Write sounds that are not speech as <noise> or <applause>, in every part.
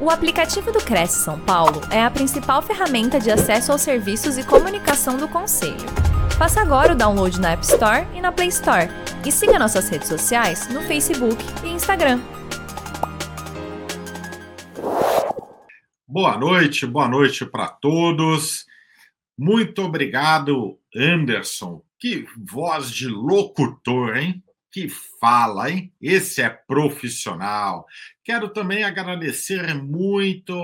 O aplicativo do Cresce São Paulo é a principal ferramenta de acesso aos serviços e comunicação do Conselho. Faça agora o download na App Store e na Play Store. E siga nossas redes sociais no Facebook e Instagram. Boa noite, boa noite para todos. Muito obrigado, Anderson. Que voz de locutor, hein? Que fala, hein? Esse é profissional. Quero também agradecer muito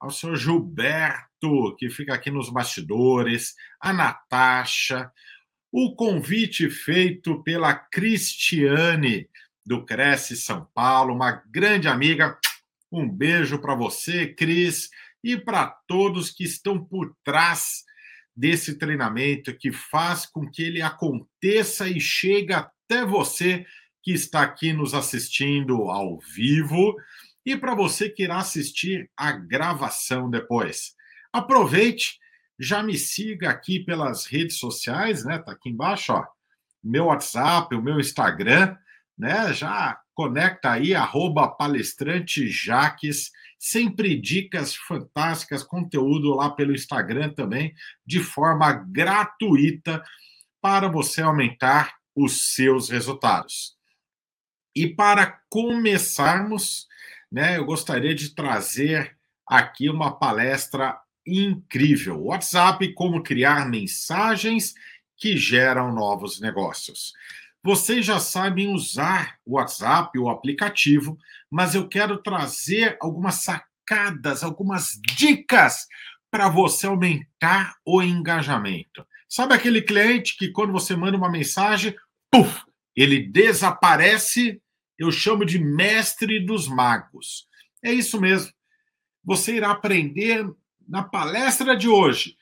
ao senhor Gilberto, que fica aqui nos bastidores, a Natasha, o convite feito pela Cristiane do Cresce São Paulo, uma grande amiga. Um beijo para você, Cris, e para todos que estão por trás desse treinamento que faz com que ele aconteça e chegue até você que está aqui nos assistindo ao vivo e para você que irá assistir a gravação depois. Aproveite, já me siga aqui pelas redes sociais, né? Tá aqui embaixo, ó. Meu WhatsApp, o meu Instagram, né? Já conecta aí, arroba palestrante Jaques, sempre dicas fantásticas, conteúdo lá pelo Instagram também, de forma gratuita, para você aumentar os seus resultados. E para começarmos, né, eu gostaria de trazer aqui uma palestra incrível. WhatsApp, como criar mensagens que geram novos negócios. Vocês já sabem usar o WhatsApp, o aplicativo, mas eu quero trazer algumas sacadas, algumas dicas para você aumentar o engajamento. Sabe aquele cliente que quando você manda uma mensagem, puff, ele desaparece? Eu chamo de mestre dos magos. É isso mesmo. Você irá aprender na palestra de hoje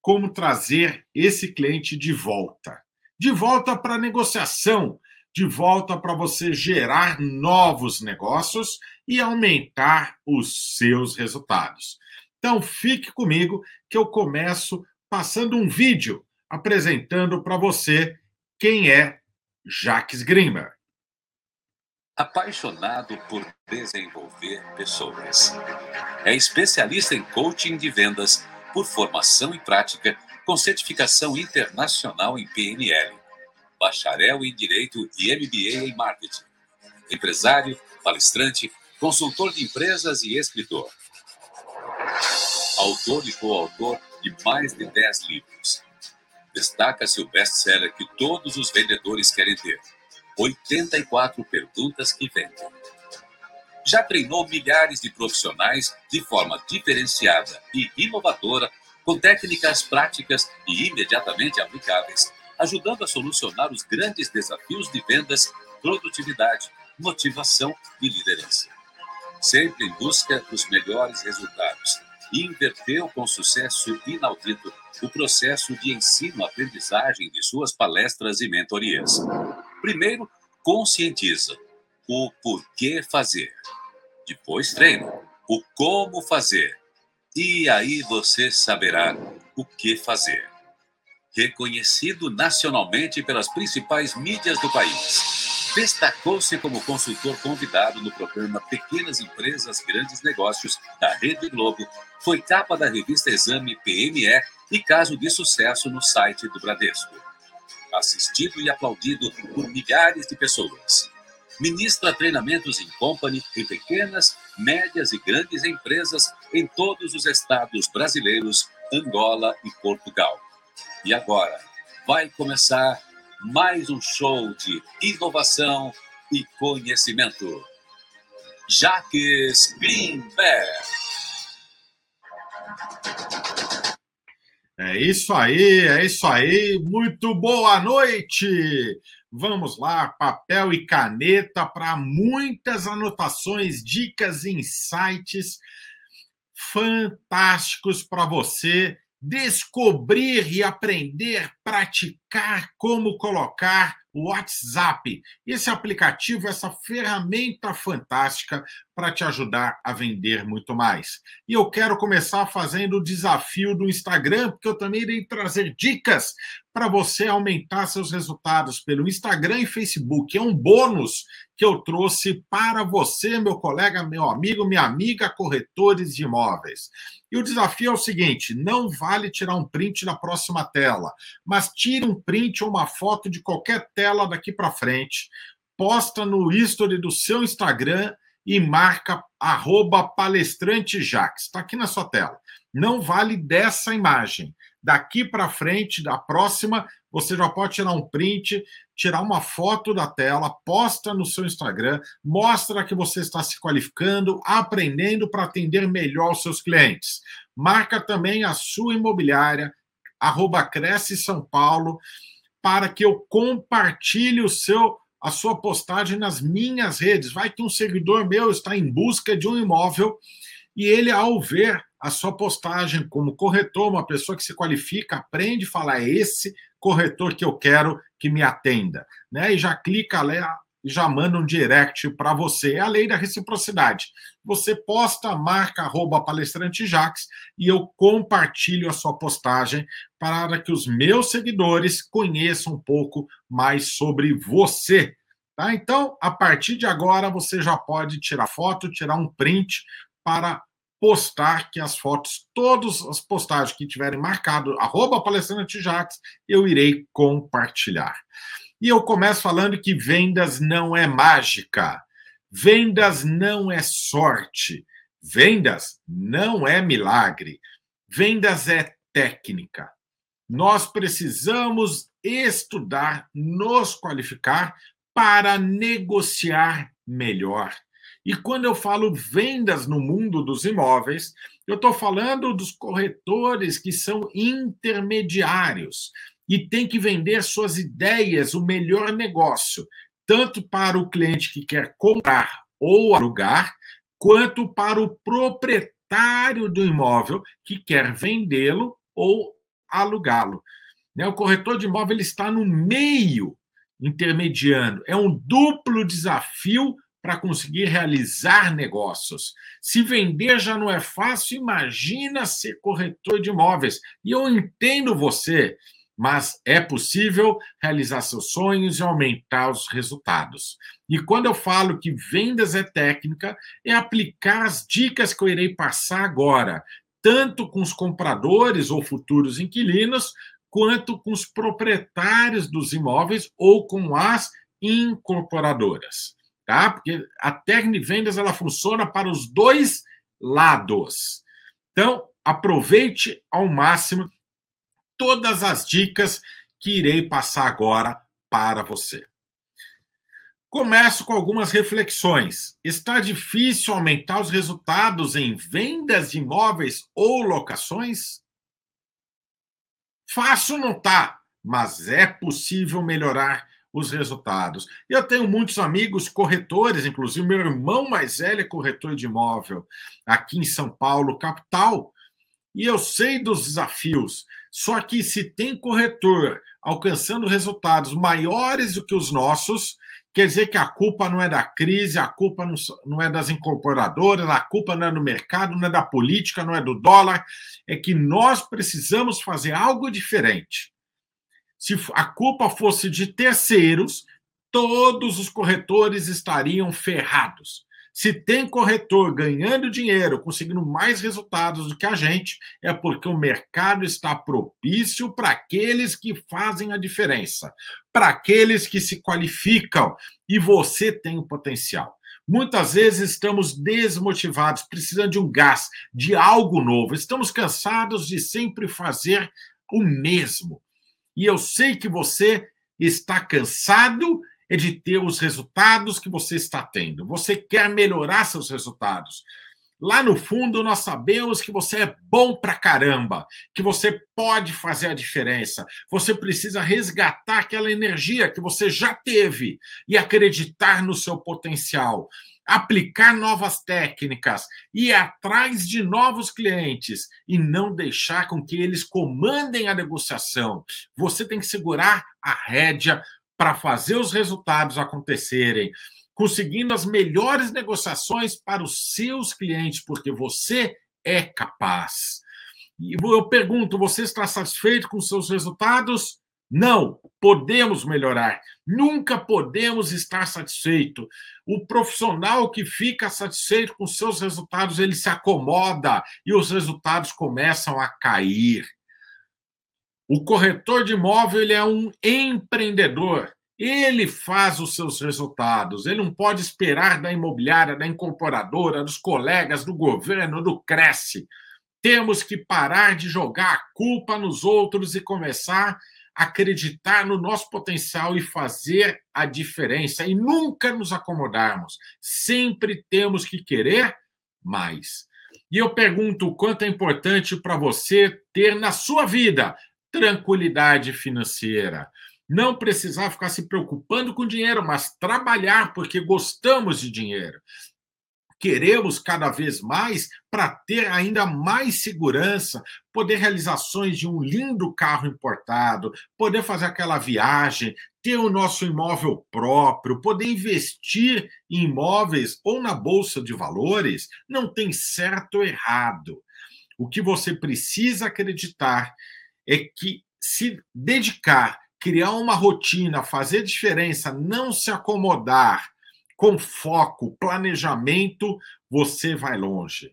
como trazer esse cliente de volta de volta para a negociação, de volta para você gerar novos negócios e aumentar os seus resultados. Então, fique comigo que eu começo passando um vídeo apresentando para você quem é Jacques Grimmer. Apaixonado por desenvolver pessoas. É especialista em coaching de vendas por formação e prática com certificação internacional em PNL, bacharel em Direito e MBA em Marketing. Empresário, palestrante, consultor de empresas e escritor. Autor e coautor de mais de 10 livros. Destaca-se o best-seller que todos os vendedores querem ter. 84 perguntas que vendem. Já treinou milhares de profissionais de forma diferenciada e inovadora com técnicas práticas e imediatamente aplicáveis, ajudando a solucionar os grandes desafios de vendas, produtividade, motivação e liderança. Sempre em busca dos melhores resultados, e inverteu com sucesso inaudito o processo de ensino-aprendizagem de suas palestras e mentorias. Primeiro, conscientiza o porquê fazer. Depois treina o como fazer e aí você saberá o que fazer. Reconhecido nacionalmente pelas principais mídias do país, destacou-se como consultor convidado no programa Pequenas Empresas Grandes Negócios da Rede Globo, foi capa da revista Exame PME e caso de sucesso no site do Bradesco. Assistido e aplaudido por milhares de pessoas ministra treinamentos em company em pequenas, médias e grandes empresas em todos os estados brasileiros, Angola e Portugal. E agora vai começar mais um show de inovação e conhecimento. Jaques Greenberg. É isso aí, é isso aí. Muito boa noite. Vamos lá, papel e caneta para muitas anotações, dicas, insights fantásticos para você descobrir e aprender, praticar como colocar WhatsApp. Esse aplicativo, essa ferramenta fantástica para te ajudar a vender muito mais. E eu quero começar fazendo o desafio do Instagram, porque eu também irei trazer dicas para você aumentar seus resultados pelo Instagram e Facebook. É um bônus que eu trouxe para você, meu colega, meu amigo, minha amiga, corretores de imóveis. E o desafio é o seguinte: não vale tirar um print da próxima tela, mas tire um print ou uma foto de qualquer tela daqui para frente, posta no history do seu Instagram e marca arroba palestrantejax. Está aqui na sua tela. Não vale dessa imagem. Daqui para frente, da próxima, você já pode tirar um print, tirar uma foto da tela, posta no seu Instagram, mostra que você está se qualificando, aprendendo para atender melhor os seus clientes. Marca também a sua imobiliária, arroba Cresce São Paulo, para que eu compartilhe o seu a sua postagem nas minhas redes. Vai que um seguidor meu está em busca de um imóvel e ele, ao ver a sua postagem como corretor, uma pessoa que se qualifica, aprende a falar, é esse corretor que eu quero que me atenda. Né? E já clica lá e já manda um direct para você. É a lei da reciprocidade. Você posta, marca arroba palestrante Jax e eu compartilho a sua postagem para que os meus seguidores conheçam um pouco mais sobre você. Tá? Então, a partir de agora, você já pode tirar foto, tirar um print para postar que as fotos, todas as postagens que tiverem marcado, arroba palestrante Jax, eu irei compartilhar. E eu começo falando que vendas não é mágica, vendas não é sorte, vendas não é milagre, vendas é técnica. Nós precisamos estudar, nos qualificar para negociar melhor. E quando eu falo vendas no mundo dos imóveis, eu estou falando dos corretores que são intermediários e tem que vender suas ideias, o melhor negócio, tanto para o cliente que quer comprar ou alugar, quanto para o proprietário do imóvel que quer vendê-lo ou alugá-lo. Né, o corretor de imóvel está no meio intermediando. É um duplo desafio para conseguir realizar negócios. Se vender já não é fácil, imagina ser corretor de imóveis. E eu entendo você, mas é possível realizar seus sonhos e aumentar os resultados. E quando eu falo que vendas é técnica, é aplicar as dicas que eu irei passar agora, tanto com os compradores ou futuros inquilinos, quanto com os proprietários dos imóveis ou com as incorporadoras tá? Porque a técnica de vendas ela funciona para os dois lados. Então, aproveite ao máximo todas as dicas que irei passar agora para você. Começo com algumas reflexões. Está difícil aumentar os resultados em vendas de imóveis ou locações? Fácil não tá, mas é possível melhorar os resultados. Eu tenho muitos amigos corretores, inclusive meu irmão mais velho é corretor de imóvel aqui em São Paulo, capital, e eu sei dos desafios. Só que se tem corretor alcançando resultados maiores do que os nossos, quer dizer que a culpa não é da crise, a culpa não é das incorporadoras, a culpa não é do mercado, não é da política, não é do dólar, é que nós precisamos fazer algo diferente se a culpa fosse de terceiros, todos os corretores estariam ferrados. Se tem corretor ganhando dinheiro, conseguindo mais resultados do que a gente, é porque o mercado está propício para aqueles que fazem a diferença, para aqueles que se qualificam e você tem o potencial. Muitas vezes estamos desmotivados, precisando de um gás, de algo novo. Estamos cansados de sempre fazer o mesmo. E eu sei que você está cansado é de ter os resultados que você está tendo. Você quer melhorar seus resultados. Lá no fundo, nós sabemos que você é bom pra caramba, que você pode fazer a diferença. Você precisa resgatar aquela energia que você já teve e acreditar no seu potencial aplicar novas técnicas, ir atrás de novos clientes e não deixar com que eles comandem a negociação. Você tem que segurar a rédea para fazer os resultados acontecerem, conseguindo as melhores negociações para os seus clientes, porque você é capaz. E eu pergunto: você está satisfeito com seus resultados? Não, podemos melhorar. Nunca podemos estar satisfeito. O profissional que fica satisfeito com seus resultados, ele se acomoda e os resultados começam a cair. O corretor de imóvel ele é um empreendedor. Ele faz os seus resultados. Ele não pode esperar da imobiliária, da incorporadora, dos colegas, do governo, do Cresce. Temos que parar de jogar a culpa nos outros e começar a acreditar no nosso potencial e fazer a diferença e nunca nos acomodarmos. Sempre temos que querer mais. E eu pergunto o quanto é importante para você ter na sua vida tranquilidade financeira. Não precisar ficar se preocupando com dinheiro, mas trabalhar porque gostamos de dinheiro. Queremos cada vez mais para ter ainda mais segurança, poder realizações de um lindo carro importado, poder fazer aquela viagem, ter o nosso imóvel próprio, poder investir em imóveis ou na bolsa de valores, não tem certo ou errado. O que você precisa acreditar é que se dedicar, criar uma rotina, fazer diferença, não se acomodar com foco, planejamento, você vai longe.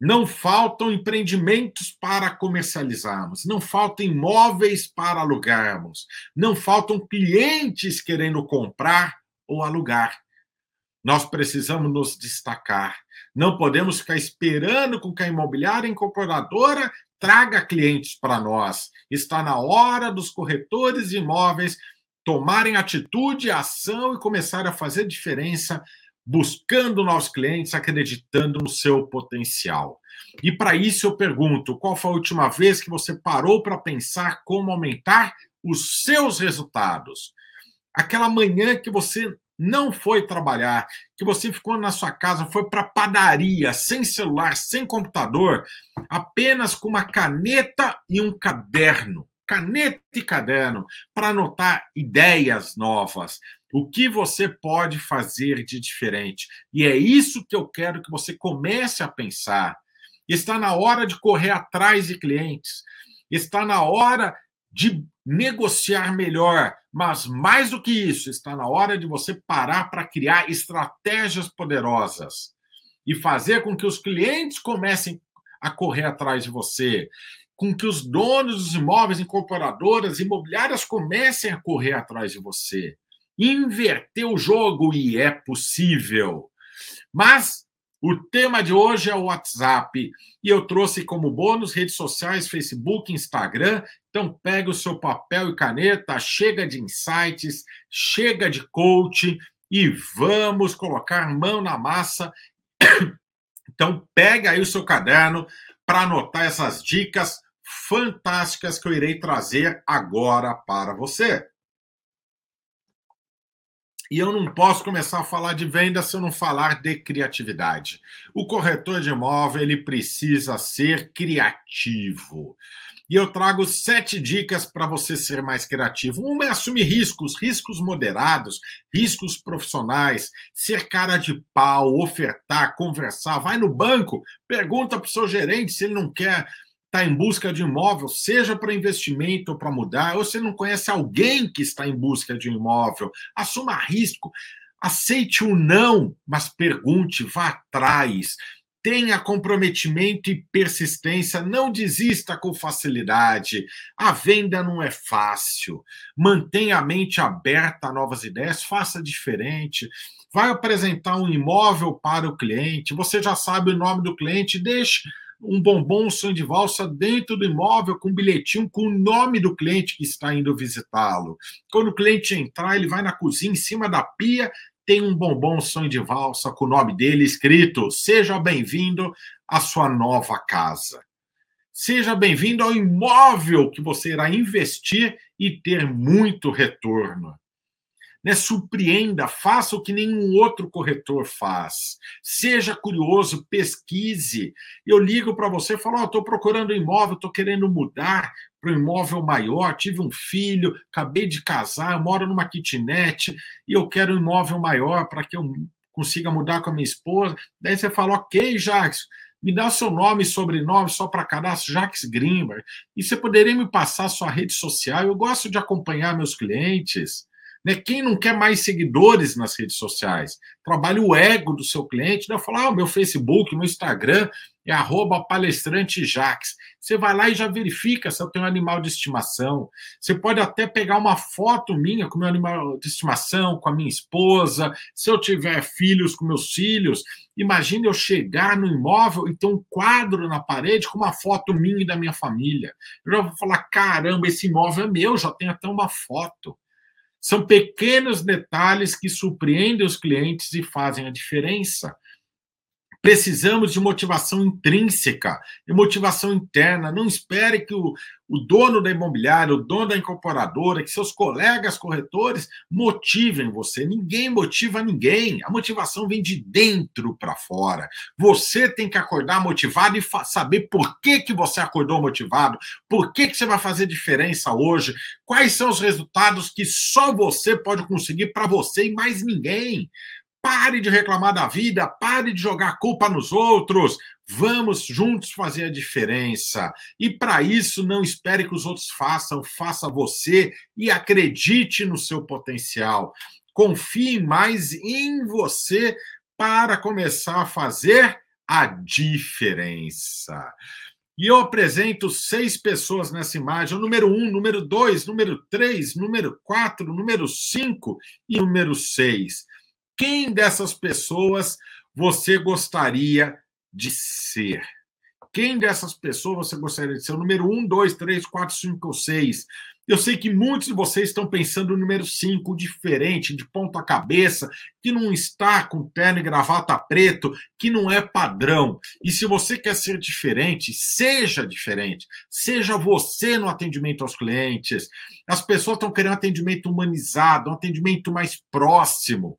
Não faltam empreendimentos para comercializarmos, não faltam imóveis para alugarmos, não faltam clientes querendo comprar ou alugar. Nós precisamos nos destacar. Não podemos ficar esperando com que a imobiliária incorporadora traga clientes para nós. Está na hora dos corretores de imóveis tomarem atitude, ação e começarem a fazer diferença, buscando novos clientes, acreditando no seu potencial. E para isso eu pergunto: qual foi a última vez que você parou para pensar como aumentar os seus resultados? Aquela manhã que você não foi trabalhar, que você ficou na sua casa, foi para padaria, sem celular, sem computador, apenas com uma caneta e um caderno, caneta e caderno, para anotar ideias novas, o que você pode fazer de diferente. E é isso que eu quero que você comece a pensar. Está na hora de correr atrás de clientes. Está na hora de negociar melhor, mas mais do que isso, está na hora de você parar para criar estratégias poderosas e fazer com que os clientes comecem a correr atrás de você, com que os donos dos imóveis, incorporadoras, imobiliárias comecem a correr atrás de você. Inverter o jogo e é possível. Mas o tema de hoje é o WhatsApp e eu trouxe como bônus redes sociais, Facebook, Instagram. Então pega o seu papel e caneta, chega de insights, chega de coach e vamos colocar mão na massa. <coughs> Então pega aí o seu caderno para anotar essas dicas fantásticas que eu irei trazer agora para você. E eu não posso começar a falar de venda se eu não falar de criatividade. O corretor de imóvel ele precisa ser criativo. E eu trago sete dicas para você ser mais criativo. Uma é assumir riscos, riscos moderados, riscos profissionais, ser cara de pau, ofertar, conversar. Vai no banco, pergunta para o seu gerente se ele não quer está em busca de imóvel, seja para investimento ou para mudar, ou você não conhece alguém que está em busca de imóvel, assuma risco, aceite o não, mas pergunte, vá atrás, tenha comprometimento e persistência, não desista com facilidade. A venda não é fácil. Mantenha a mente aberta a novas ideias, faça diferente. Vai apresentar um imóvel para o cliente, você já sabe o nome do cliente, deixe um bombom, um sonho de valsa dentro do imóvel com um bilhetinho com o nome do cliente que está indo visitá-lo. Quando o cliente entrar, ele vai na cozinha, em cima da pia, tem um bombom um sonho de valsa com o nome dele escrito: Seja bem-vindo à sua nova casa. Seja bem-vindo ao imóvel que você irá investir e ter muito retorno né? Surpreenda, faça o que nenhum outro corretor faz. Seja curioso, pesquise. Eu ligo para você e falo: oh, estou procurando um imóvel, estou querendo mudar. para um imóvel maior, tive um filho, acabei de casar, moro numa kitnet e eu quero um imóvel maior para que eu consiga mudar com a minha esposa. Daí você fala, ok, Jacques, me dá seu nome e sobrenome só para cadastro, Jacques Grimber. E você poderia me passar sua rede social? Eu gosto de acompanhar meus clientes. Né? Quem não quer mais seguidores nas redes sociais? Trabalha o ego do seu cliente, né? falar, ah, meu Facebook, meu Instagram é arroba palestrante Jax. Você vai lá e já verifica se eu tenho um animal de estimação. Você pode até pegar uma foto minha com meu animal de estimação, com a minha esposa, se eu tiver filhos com meus filhos. Imagine eu chegar no imóvel e ter um quadro na parede com uma foto minha e da minha família. Eu já vou falar: caramba, esse imóvel é meu, já tem até uma foto. São pequenos detalhes que surpreendem os clientes e fazem a diferença. Precisamos de motivação intrínseca e motivação interna. Não espere que o, o dono da imobiliária, o dono da incorporadora, que seus colegas corretores motivem você. Ninguém motiva ninguém. A motivação vem de dentro para fora. Você tem que acordar motivado e saber por que, que você acordou motivado, por que, que você vai fazer diferença hoje, quais são os resultados que só você pode conseguir para você e mais ninguém. Pare de reclamar da vida, pare de jogar culpa nos outros. Vamos juntos fazer a diferença. E para isso, não espere que os outros façam, faça você e acredite no seu potencial. Confie mais em você para começar a fazer a diferença. E eu apresento seis pessoas nessa imagem: o número um, número dois, número três, número quatro, número cinco e número seis. Quem dessas pessoas você gostaria de ser? Quem dessas pessoas você gostaria de ser? O número 1, 2, 3, 4, 5 ou 6. Eu sei que muitos de vocês estão pensando no número 5, diferente, de ponta cabeça, que não está com terno e gravata preto, que não é padrão. E se você quer ser diferente, seja diferente. Seja você no atendimento aos clientes. As pessoas estão querendo atendimento humanizado, um atendimento mais próximo.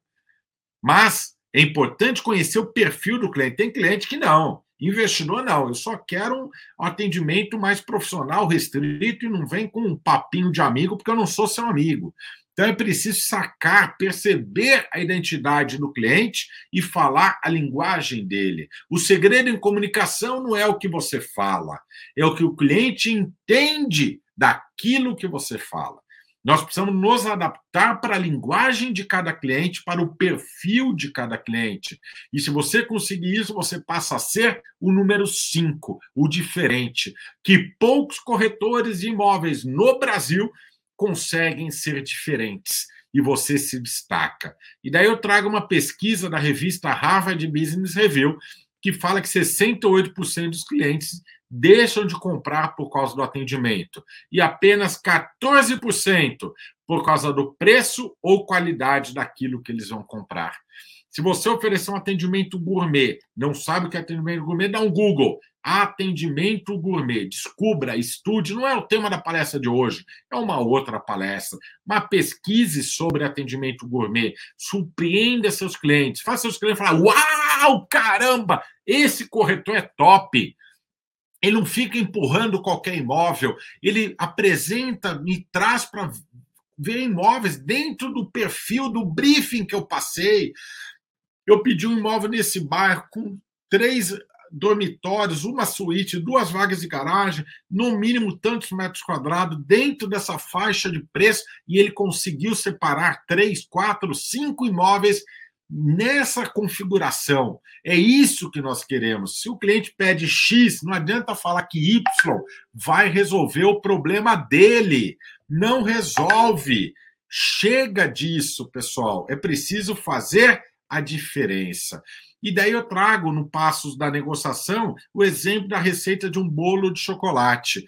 Mas é importante conhecer o perfil do cliente. Tem cliente que não. Investidor, não. Eu só quero um atendimento mais profissional, restrito, e não vem com um papinho de amigo, porque eu não sou seu amigo. Então é preciso sacar, perceber a identidade do cliente e falar a linguagem dele. O segredo em comunicação não é o que você fala, é o que o cliente entende daquilo que você fala. Nós precisamos nos adaptar para a linguagem de cada cliente, para o perfil de cada cliente. E se você conseguir isso, você passa a ser o número 5, o diferente, que poucos corretores de imóveis no Brasil conseguem ser diferentes. E você se destaca. E daí eu trago uma pesquisa da revista Harvard Business Review, que fala que 68% dos clientes deixam de comprar por causa do atendimento e apenas 14% por causa do preço ou qualidade daquilo que eles vão comprar. Se você oferecer um atendimento gourmet, não sabe o que é atendimento gourmet, dá um Google. Atendimento gourmet. Descubra, estude. Não é o tema da palestra de hoje, é uma outra palestra. Mas pesquise sobre atendimento gourmet. Surpreenda seus clientes. Faça seus clientes falar: Uau, caramba, esse corretor é top. Ele não fica empurrando qualquer imóvel, ele apresenta, me traz para ver imóveis dentro do perfil do briefing que eu passei. Eu pedi um imóvel nesse bairro com três dormitórios, uma suíte, duas vagas de garagem, no mínimo tantos metros quadrados, dentro dessa faixa de preço, e ele conseguiu separar três, quatro, cinco imóveis nessa configuração. É isso que nós queremos. Se o cliente pede X, não adianta falar que Y vai resolver o problema dele. Não resolve. Chega disso, pessoal. É preciso fazer a diferença. E daí eu trago no Passos da Negociação o exemplo da receita de um bolo de chocolate.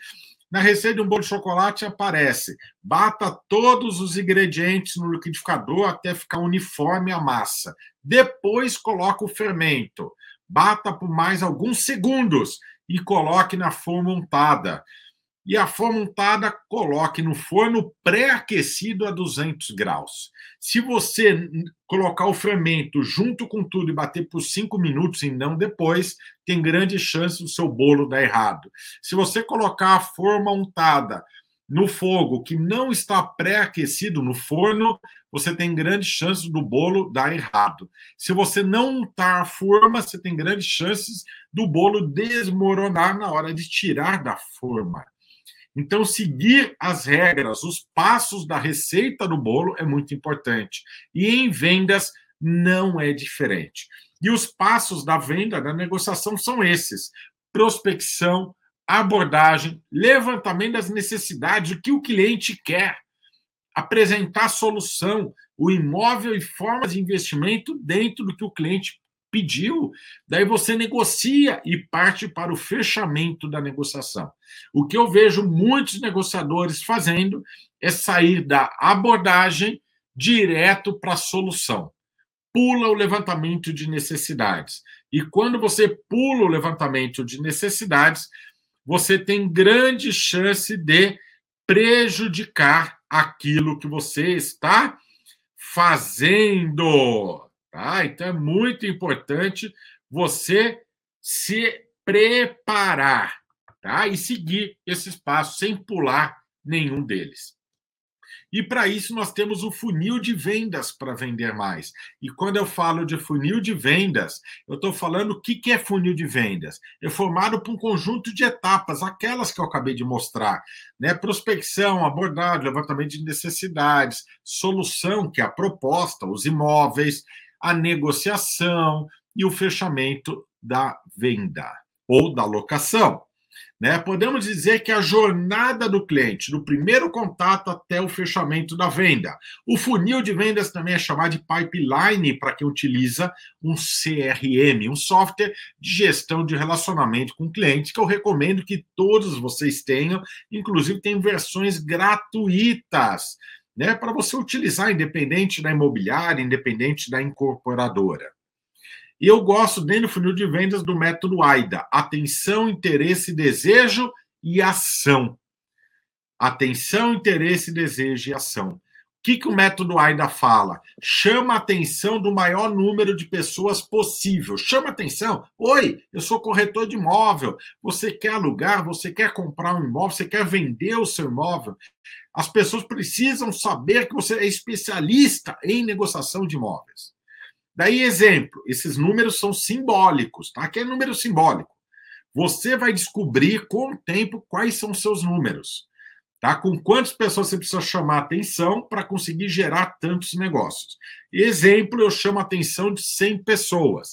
Na receita de um bolo de chocolate aparece: bata todos os ingredientes no liquidificador até ficar uniforme a massa. Depois coloca o fermento. Bata por mais alguns segundos e coloque na forma untada. E a forma untada coloque no forno pré-aquecido a 200 graus. Se você colocar o fermento junto com tudo e bater por 5 minutos e não depois, tem grande chance do seu bolo dar errado. Se você colocar a forma untada no fogo que não está pré-aquecido no forno, você tem grandes chances do bolo dar errado. Se você não untar a forma, você tem grandes chances do bolo desmoronar na hora de tirar da forma. Então, seguir as regras, os passos da receita do bolo é muito importante. E em vendas não é diferente. E os passos da venda, da negociação, são esses: prospecção, abordagem, levantamento das necessidades, o que o cliente quer, apresentar solução, o imóvel e formas de investimento dentro do que o cliente pediu, daí você negocia e parte para o fechamento da negociação. O que eu vejo muitos negociadores fazendo é sair da abordagem direto para a solução. Pula o levantamento de necessidades. E quando você pula o levantamento de necessidades, você tem grande chance de prejudicar aquilo que você está fazendo. Tá? Então é muito importante você se preparar tá? e seguir esses passos sem pular nenhum deles. E para isso nós temos o funil de vendas para vender mais. E quando eu falo de funil de vendas, eu estou falando o que, é funil de vendas. É formado por um conjunto de etapas, aquelas que eu acabei de mostrar, né? Prospecção, abordagem, levantamento de necessidades, solução, que é a proposta, os imóveis, a negociação e o fechamento da venda ou da locação. Né? Podemos dizer que a jornada do cliente, do primeiro contato até o fechamento da venda. O funil de vendas também é chamado de pipeline para quem utiliza um CRM, um software de gestão de relacionamento com clientes, que eu recomendo que todos vocês tenham, inclusive tem versões gratuitas né, para você utilizar, independente da imobiliária, independente da incorporadora. E eu gosto, dentro do funil de vendas, do método AIDA: atenção, interesse, desejo e ação. Atenção, interesse, desejo e ação. O que, que o método AIDA fala? Chama a atenção do maior número de pessoas possível. Chama atenção. Oi, eu sou corretor de imóvel. Você quer alugar, você quer comprar um imóvel, você quer vender o seu imóvel. As pessoas precisam saber que você é especialista em negociação de imóveis. Daí, exemplo, esses números são simbólicos, tá? Que é número simbólico. Você vai descobrir com o tempo quais são seus números, tá? Com quantas pessoas você precisa chamar atenção para conseguir gerar tantos negócios. Exemplo, eu chamo atenção de 100 pessoas.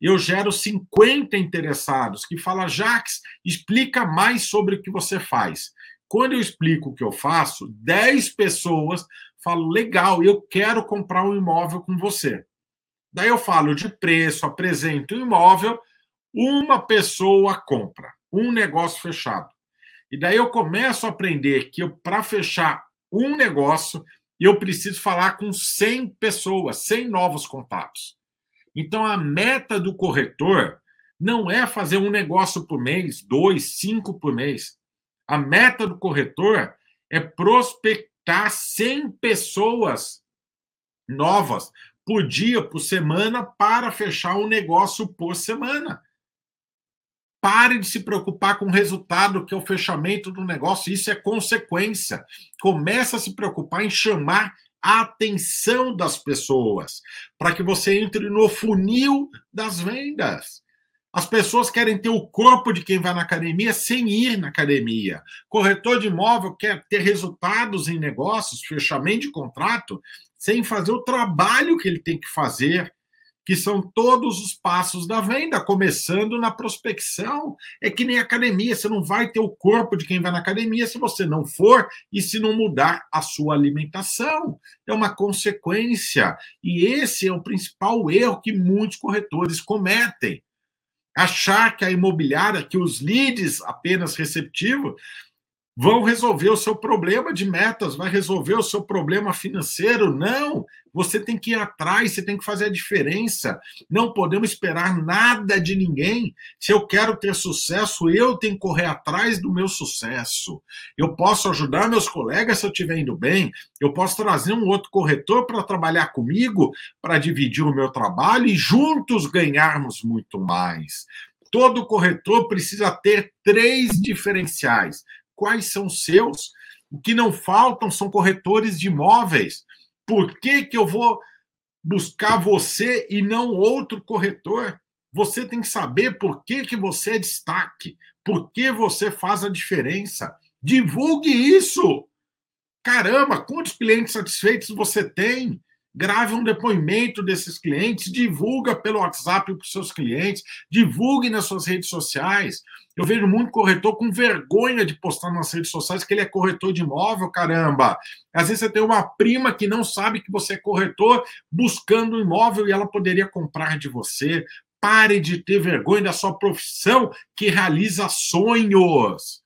Eu gero 50 interessados que falam, Jax, explica mais sobre o que você faz. Quando eu explico o que eu faço, 10 pessoas falam: legal, eu quero comprar um imóvel com você. Daí eu falo de preço, apresento o imóvel, uma pessoa compra, um negócio fechado. E daí eu começo a aprender que para fechar um negócio, eu preciso falar com 100 pessoas, 100 novos contatos. Então a meta do corretor não é fazer um negócio por mês, dois, cinco por mês. A meta do corretor é prospectar 100 pessoas novas por dia, por semana, para fechar um negócio por semana. Pare de se preocupar com o resultado, que é o fechamento do negócio. Isso é consequência. Começa a se preocupar em chamar a atenção das pessoas, para que você entre no funil das vendas. As pessoas querem ter o corpo de quem vai na academia sem ir na academia. Corretor de imóvel quer ter resultados em negócios, fechamento de contrato, sem fazer o trabalho que ele tem que fazer, que são todos os passos da venda, começando na prospecção. É que nem academia, você não vai ter o corpo de quem vai na academia se você não for e se não mudar a sua alimentação. É uma consequência. E esse é o principal erro que muitos corretores cometem achar que a imobiliária, que os leads apenas receptivos, vão resolver o seu problema de metas, vai resolver o seu problema financeiro. Não, você tem que ir atrás, você tem que fazer a diferença. Não podemos esperar nada de ninguém. Se eu quero ter sucesso, eu tenho que correr atrás do meu sucesso. Eu posso ajudar meus colegas se eu estiver indo bem, eu posso trazer um outro corretor para trabalhar comigo, para dividir o meu trabalho e juntos ganharmos muito mais. Todo corretor precisa ter três diferenciais quais são seus. O que não faltam são corretores de imóveis. Por que, que eu vou buscar você e não outro corretor? Você tem que saber por que, que você é destaque, por que você faz a diferença. Divulgue isso. Caramba, quantos clientes satisfeitos você tem? Grave um depoimento desses clientes, divulga pelo WhatsApp para os seus clientes, divulgue nas suas redes sociais. Eu vejo muito corretor com vergonha de postar nas redes sociais que ele é corretor de imóvel, caramba. Às vezes você tem uma prima que não sabe que você é corretor buscando um imóvel e ela poderia comprar de você. Pare de ter vergonha da sua profissão que realiza sonhos.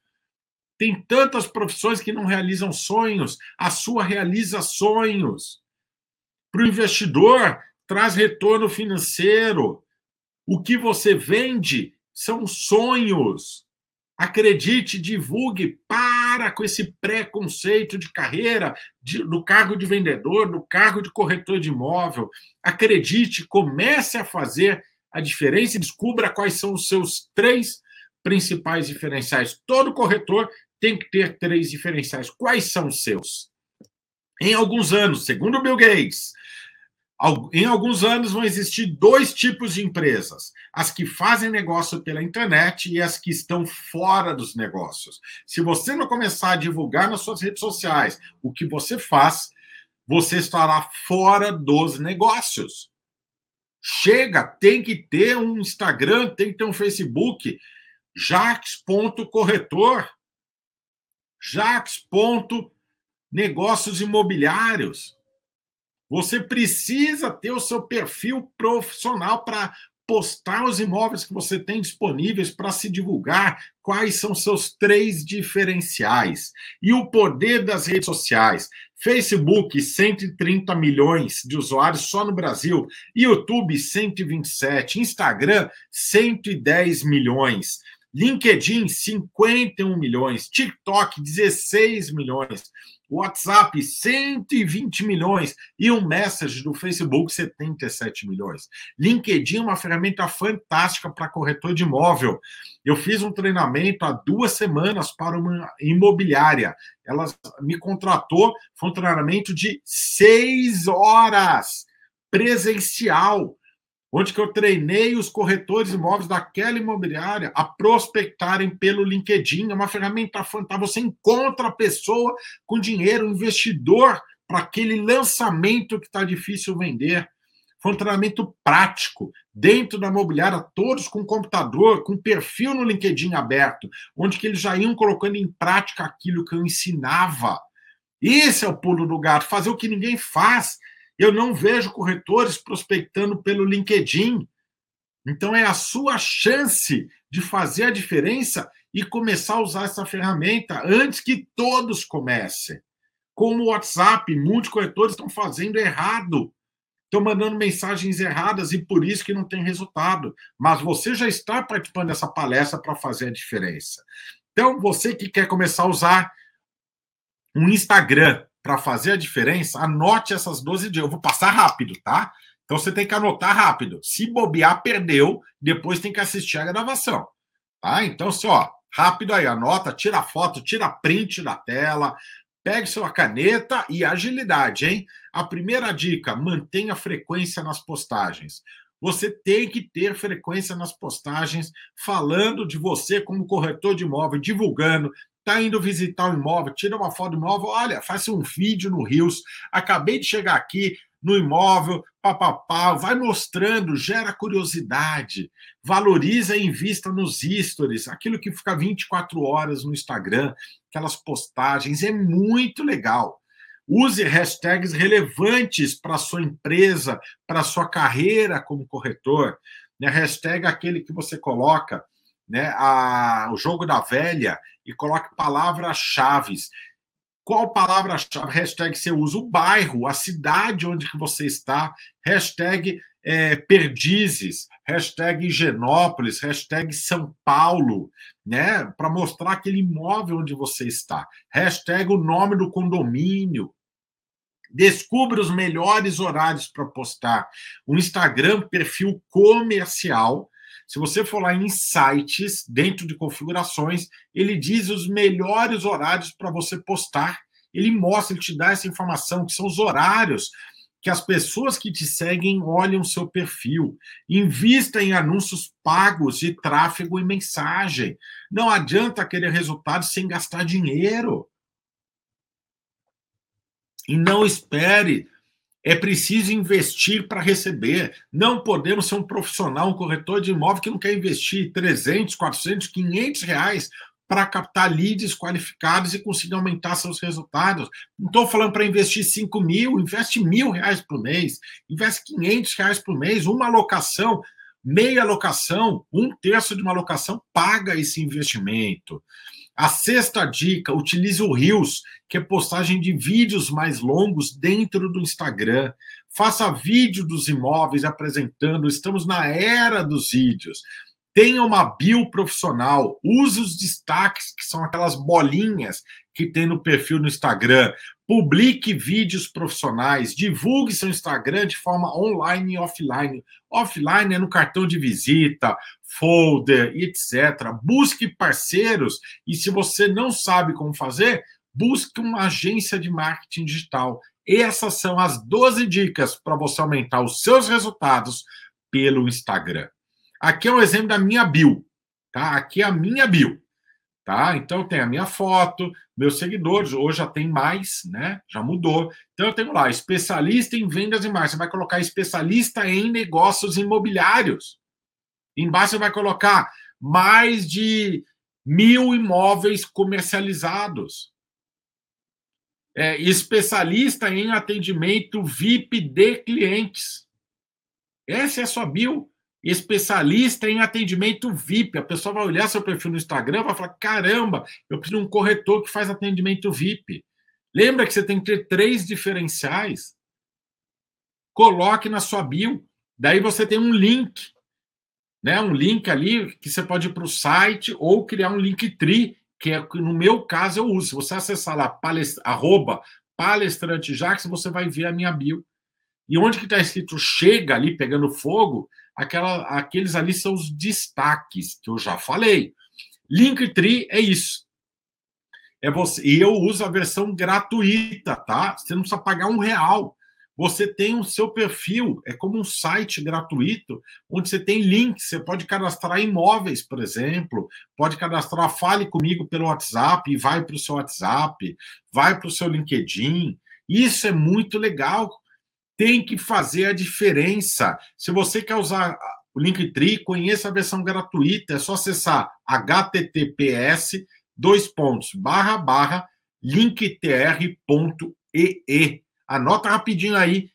Tem tantas profissões que não realizam sonhos, a sua realiza sonhos. Para o investidor, traz retorno financeiro. O que você vende são sonhos. Acredite, divulgue, para com esse preconceito de carreira, de, do cargo de vendedor, do cargo de corretor de imóvel. Acredite, comece a fazer a diferença e descubra quais são os seus três principais diferenciais. Todo corretor tem que ter três diferenciais. Quais são os seus? Em alguns anos, segundo Bill Gates, em alguns anos vão existir dois tipos de empresas: as que fazem negócio pela internet e as que estão fora dos negócios. Se você não começar a divulgar nas suas redes sociais o que você faz, você estará fora dos negócios. Chega, tem que ter um Instagram, tem que ter um Facebook. Jax.corretor. Jax.negócios imobiliários você precisa ter o seu perfil profissional para postar os imóveis que você tem disponíveis para se divulgar quais são seus três diferenciais. E o poder das redes sociais. Facebook, 130 milhões de usuários só no Brasil. YouTube, 127. Instagram, 110 milhões. LinkedIn, 51 milhões. TikTok, 16 milhões. WhatsApp, 120 milhões. E um message do Facebook, 77 milhões. LinkedIn é uma ferramenta fantástica para corretor de imóvel. Eu fiz um treinamento há duas semanas para uma imobiliária. Ela me contratou, foi um treinamento de seis horas presencial onde que eu treinei os corretores imóveis daquela imobiliária a prospectarem pelo LinkedIn. É uma ferramenta fantástica. Você encontra a pessoa com dinheiro, investidor para aquele lançamento que está difícil vender. Foi um treinamento prático, dentro da imobiliária, todos com computador, com perfil no LinkedIn aberto, onde que eles já iam colocando em prática aquilo que eu ensinava. Esse é o pulo do gato, fazer o que ninguém faz eu não vejo corretores prospectando pelo LinkedIn. Então é a sua chance de fazer a diferença e começar a usar essa ferramenta antes que todos comecem. Como o WhatsApp, muitos corretores estão fazendo errado. Estão mandando mensagens erradas e por isso que não tem resultado. Mas você já está participando dessa palestra para fazer a diferença. Então, você que quer começar a usar um Instagram para fazer a diferença, anote essas 12 dias. Eu vou passar rápido, tá? Então você tem que anotar rápido. Se bobear, perdeu, depois tem que assistir a gravação. Tá? Então, assim, ó, rápido aí, anota, tira foto, tira print da tela, pegue sua caneta e agilidade, hein? A primeira dica: mantenha frequência nas postagens. Você tem que ter frequência nas postagens, falando de você como corretor de imóvel, divulgando, está indo visitar um imóvel, tira uma foto do imóvel, olha, faça um vídeo no Rios, acabei de chegar aqui no imóvel, papapá, vai mostrando, gera curiosidade, valoriza e invista nos stories, aquilo que fica 24 horas no Instagram, aquelas postagens, é muito legal. Use hashtags relevantes para sua empresa, para sua carreira como corretor. Né? Hashtag aquele que você coloca né, a, o jogo da velha e coloque palavras-chave. Qual palavra-chave, hashtag você usa? O bairro, a cidade onde que você está, hashtag é, Perdizes, hashtag Higienópolis, hashtag São Paulo, né? Para mostrar aquele imóvel onde você está. Hashtag o nome do condomínio. Descubra os melhores horários para postar. O Instagram, perfil comercial. Se você for lá em sites, dentro de configurações, ele diz os melhores horários para você postar. Ele mostra, ele te dá essa informação, que são os horários que as pessoas que te seguem olhem o seu perfil. Invista em anúncios pagos de tráfego e mensagem. Não adianta querer resultados sem gastar dinheiro. E não espere. É preciso investir para receber. Não podemos ser um profissional, um corretor de imóvel que não quer investir 300, 400, 500 reais para captar leads qualificados e conseguir aumentar seus resultados. Não estou falando para investir 5 mil, investe mil reais por mês, investe 500 reais por mês, uma locação, meia locação, um terço de uma locação paga esse investimento. A sexta dica, utilize o Reels, que é postagem de vídeos mais longos dentro do Instagram. Faça vídeo dos imóveis apresentando, estamos na era dos vídeos. Tenha uma bio profissional, use os destaques, que são aquelas bolinhas que tem no perfil no Instagram. Publique vídeos profissionais, divulgue seu Instagram de forma online e offline. Offline é no cartão de visita, folder etc. Busque parceiros e se você não sabe como fazer, busque uma agência de marketing digital. Essas são as 12 dicas para você aumentar os seus resultados pelo Instagram. Aqui é um exemplo da minha bio, tá? Aqui é a minha bio, tá? Então tem a minha foto, meus seguidores, hoje já tem mais, né? Já mudou. Então eu tenho lá, especialista em vendas e marketing. Você vai colocar especialista em negócios imobiliários. Embaixo você vai colocar mais de mil imóveis comercializados. É, especialista em atendimento VIP de clientes. Essa é a sua bio especialista em atendimento VIP. A pessoa vai olhar seu perfil no Instagram vai falar: caramba, eu preciso de um corretor que faz atendimento VIP. Lembra que você tem que ter três diferenciais? Coloque na sua bio. Daí você tem um link, né? Um link ali que você pode ir para o site ou criar um link tri, que é no meu caso eu uso. Se você acessar lá palestra, arroba você vai ver a minha bio. E onde que está escrito chega ali pegando fogo, aquela, aqueles ali são os destaques que eu já falei. Linktree é isso. É você, e eu uso a versão gratuita, tá? Você não precisa pagar um real. Você tem o seu perfil, é como um site gratuito, onde você tem links. Você pode cadastrar imóveis, por exemplo, pode cadastrar Fale comigo pelo WhatsApp e vai para o seu WhatsApp, vai para o seu LinkedIn. Isso é muito legal tem que fazer a diferença. Se você quer usar o Linktree, conheça a versão gratuita, é só acessar https dois pontos barra barra linktr.ee. Anota rapidinho aí,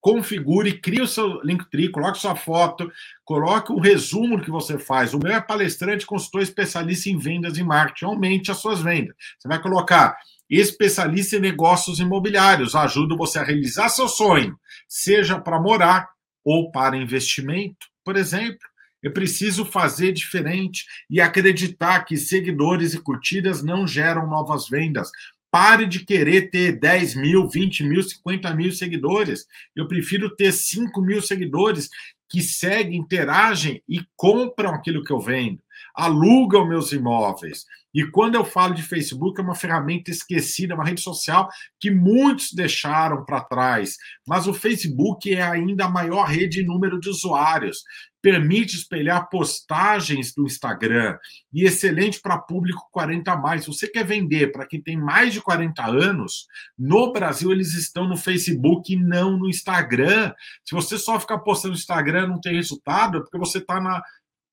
configure, crie o seu Linktree, coloque sua foto, coloque o resumo que você faz. O meu é palestrante, consultor especialista em vendas e marketing. Aumente as suas vendas. Você vai colocar especialista em negócios imobiliários. Ajuda você a realizar seu sonho, seja para morar ou para investimento, por exemplo. Eu preciso fazer diferente e acreditar que seguidores e curtidas não geram novas vendas. Pare de querer ter 10 mil, 20 mil, 50 mil seguidores. Eu prefiro ter 5 mil seguidores que seguem, interagem e compram aquilo que eu vendo, alugam meus imóveis. E quando eu falo de Facebook, é uma ferramenta esquecida, uma rede social que muitos deixaram para trás. Mas o Facebook é ainda a maior rede em número de usuários. Permite espelhar postagens do Instagram e excelente para público 40 a mais. Você quer vender para quem tem mais de 40 anos, no Brasil eles estão no Facebook e não no Instagram. Se você só ficar postando no Instagram não tem resultado, é porque você está na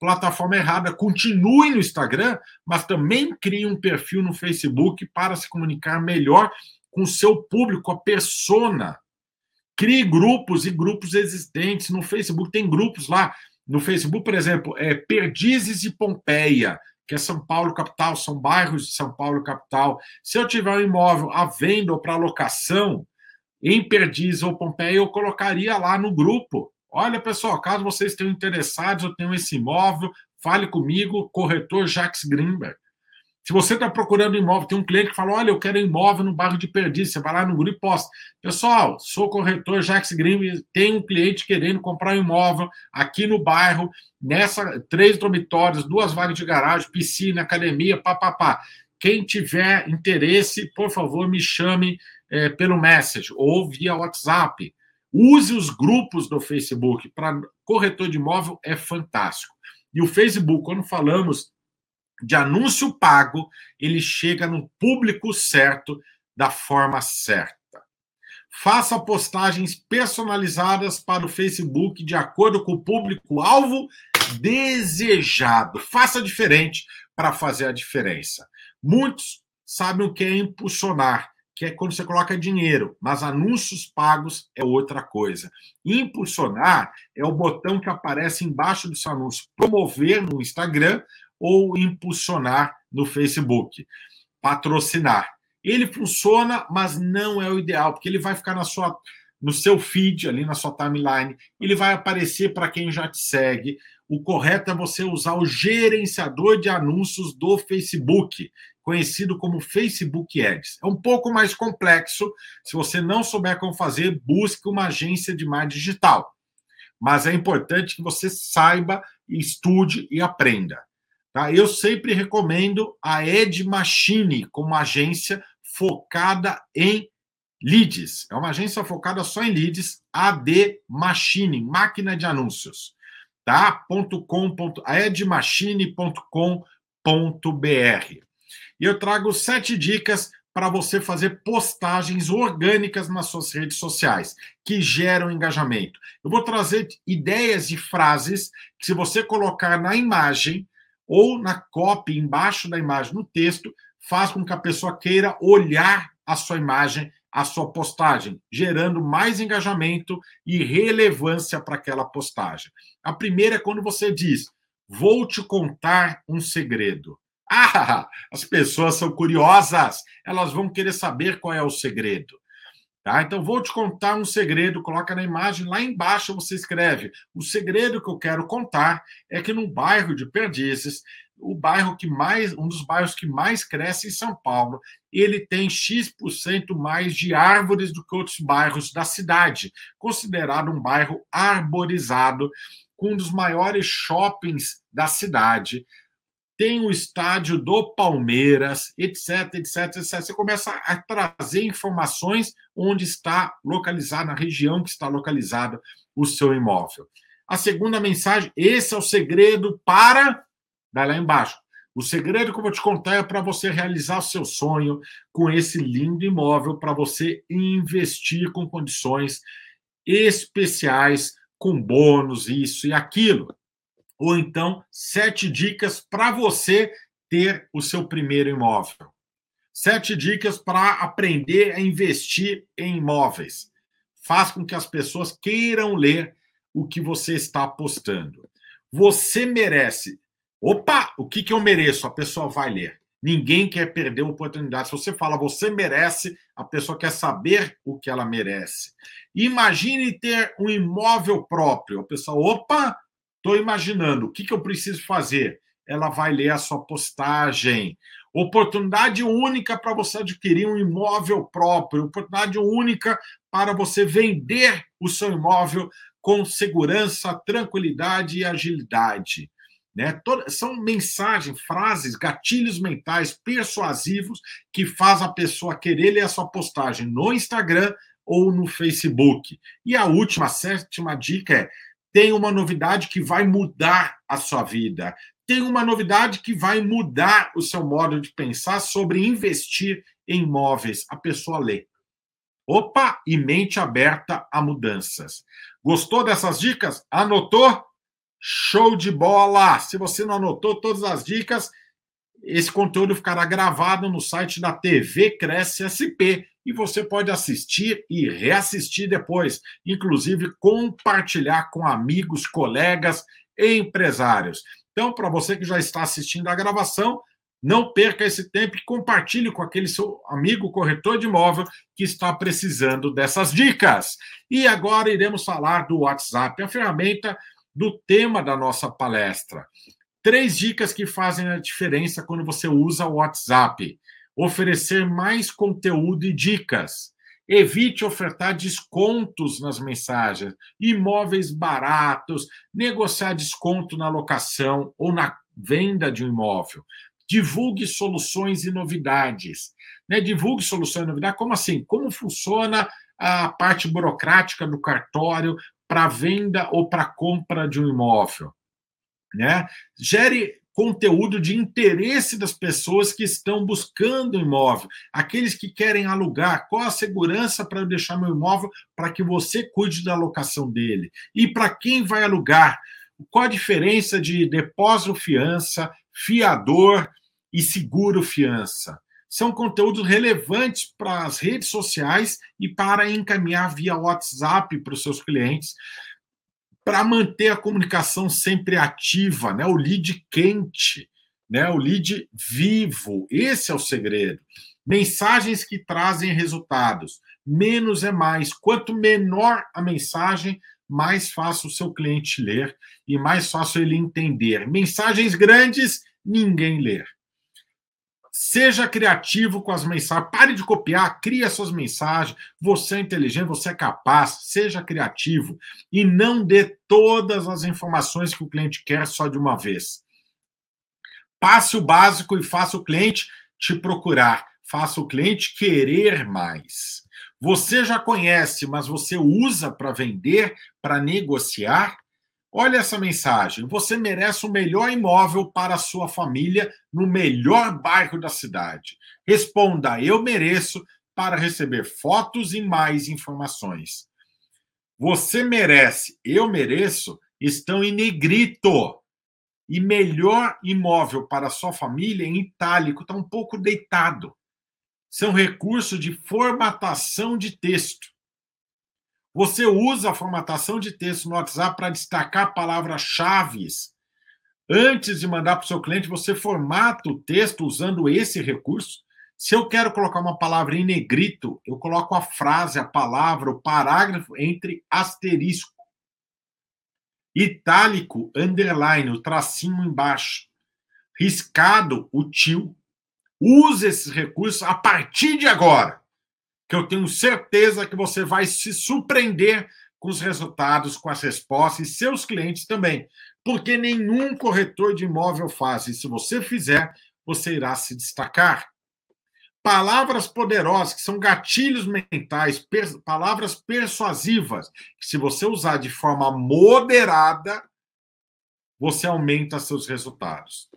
plataforma errada. Continue no Instagram, mas também crie um perfil no Facebook para se comunicar melhor com o seu público, a persona. Crie grupos e grupos existentes. No Facebook tem grupos lá no Facebook, por exemplo, é Perdizes e Pompeia, que é São Paulo capital, são bairros de São Paulo capital. Se eu tiver um imóvel à venda ou para locação em Perdizes ou Pompeia, eu colocaria lá no grupo. Olha, pessoal, caso vocês tenham interessados, eu tenho esse imóvel, fale comigo, corretor Jacques Greenberg. Se você está procurando imóvel, tem um cliente que fala: Olha, eu quero imóvel no bairro de Perdiz. Você vai lá no grupo e posta. Pessoal, sou corretor Jacques Grimm, tem um cliente querendo comprar um imóvel aqui no bairro, nessa três dormitórios, duas vagas de garagem, piscina, academia, papapá. Quem tiver interesse, por favor, me chame é, pelo message ou via WhatsApp. Use os grupos do Facebook. Para corretor de imóvel é fantástico. E o Facebook, quando falamos de anúncio pago, ele chega no público certo, da forma certa. Faça postagens personalizadas para o Facebook de acordo com o público-alvo desejado. Faça diferente para fazer a diferença. Muitos sabem o que é impulsionar, que é quando você coloca dinheiro, mas anúncios pagos é outra coisa. Impulsionar é o botão que aparece embaixo do seu anúncio. Promover no Instagram ou impulsionar no Facebook, patrocinar. Ele funciona, mas não é o ideal, porque ele vai ficar na sua no seu feed, ali na sua timeline, ele vai aparecer para quem já te segue. O correto é você usar o gerenciador de anúncios do Facebook, conhecido como Facebook Ads. É um pouco mais complexo. Se você não souber como fazer, busque uma agência de marketing digital. Mas é importante que você saiba, estude e aprenda. Tá? Eu sempre recomendo a Ed Machine como agência focada em leads. É uma agência focada só em leads, AD Machine, máquina de anúncios. Tá? .com, edmachine.com.br. E eu trago sete dicas para você fazer postagens orgânicas nas suas redes sociais que geram engajamento. Eu vou trazer ideias e frases que, se você colocar na imagem, ou na copy, embaixo da imagem, no texto, faz com que a pessoa queira olhar a sua imagem, a sua postagem, gerando mais engajamento e relevância para aquela postagem. A primeira é quando você diz: Vou te contar um segredo. Ah, as pessoas são curiosas, elas vão querer saber qual é o segredo. Tá? Então, vou te contar um segredo. Coloca na imagem, lá embaixo você escreve. O segredo que eu quero contar é que no bairro de Perdizes, o bairro que mais, um dos bairros que mais cresce em São Paulo, ele tem X% mais de árvores do que outros bairros da cidade, considerado um bairro arborizado, com um dos maiores shoppings da cidade, tem o estádio do Palmeiras, etc, etc, etc. Você começa a trazer informações onde está localizado, na região que está localizado o seu imóvel. A segunda mensagem, esse é o segredo para. Vai lá embaixo. O segredo que eu vou te contar é para você realizar o seu sonho com esse lindo imóvel, para você investir com condições especiais, com bônus, isso e aquilo ou então sete dicas para você ter o seu primeiro imóvel. Sete dicas para aprender a investir em imóveis. Faz com que as pessoas queiram ler o que você está postando. Você merece. Opa, o que, que eu mereço? A pessoa vai ler. Ninguém quer perder a oportunidade. Se você fala você merece, a pessoa quer saber o que ela merece. Imagine ter um imóvel próprio. A pessoa, opa, Estou imaginando o que, que eu preciso fazer. Ela vai ler a sua postagem. Oportunidade única para você adquirir um imóvel próprio, oportunidade única para você vender o seu imóvel com segurança, tranquilidade e agilidade. Né? são mensagens, frases, gatilhos mentais persuasivos que faz a pessoa querer ler a sua postagem no Instagram ou no Facebook. E a última, a sétima dica é tem uma novidade que vai mudar a sua vida. Tem uma novidade que vai mudar o seu modo de pensar sobre investir em imóveis. A pessoa lê. Opa, e mente aberta a mudanças. Gostou dessas dicas? Anotou? Show de bola! Se você não anotou todas as dicas, esse conteúdo ficará gravado no site da TV Cresce SP e você pode assistir e reassistir depois, inclusive compartilhar com amigos, colegas empresários. Então, para você que já está assistindo a gravação, não perca esse tempo e compartilhe com aquele seu amigo corretor de imóvel que está precisando dessas dicas. E agora iremos falar do WhatsApp, a ferramenta do tema da nossa palestra. Três dicas que fazem a diferença quando você usa o WhatsApp. Oferecer mais conteúdo e dicas. Evite ofertar descontos nas mensagens, imóveis baratos, negociar desconto na locação ou na venda de um imóvel divulgue soluções e novidades. Né? Divulgue soluções e novidades. Como assim? Como funciona a parte burocrática do cartório para venda ou para compra de um imóvel? Né? Gere conteúdo de interesse das pessoas que estão buscando imóvel, aqueles que querem alugar, qual a segurança para eu deixar meu imóvel para que você cuide da locação dele? E para quem vai alugar, qual a diferença de depósito fiança, fiador e seguro fiança. São conteúdos relevantes para as redes sociais e para encaminhar via WhatsApp para os seus clientes, para manter a comunicação sempre ativa, né? o lead quente, né? o lead vivo. Esse é o segredo. Mensagens que trazem resultados. Menos é mais. Quanto menor a mensagem, mais fácil o seu cliente ler e mais fácil ele entender. Mensagens grandes, ninguém lê. Seja criativo com as mensagens. Pare de copiar, crie as suas mensagens. Você é inteligente, você é capaz. Seja criativo e não dê todas as informações que o cliente quer só de uma vez. Passe o básico e faça o cliente te procurar. Faça o cliente querer mais. Você já conhece, mas você usa para vender, para negociar? Olha essa mensagem. Você merece o melhor imóvel para a sua família no melhor bairro da cidade. Responda: Eu mereço para receber fotos e mais informações. Você merece, eu mereço, estão em negrito. E melhor imóvel para a sua família em itálico, está um pouco deitado. São recursos de formatação de texto. Você usa a formatação de texto no WhatsApp para destacar palavras-chave. Antes de mandar para o seu cliente, você formata o texto usando esse recurso. Se eu quero colocar uma palavra em negrito, eu coloco a frase, a palavra, o parágrafo entre asterisco. Itálico, underline, o tracinho embaixo. Riscado, o tio. Use esses recursos a partir de agora que eu tenho certeza que você vai se surpreender com os resultados, com as respostas e seus clientes também, porque nenhum corretor de imóvel faz. E se você fizer, você irá se destacar. Palavras poderosas, que são gatilhos mentais, per palavras persuasivas, que se você usar de forma moderada, você aumenta seus resultados.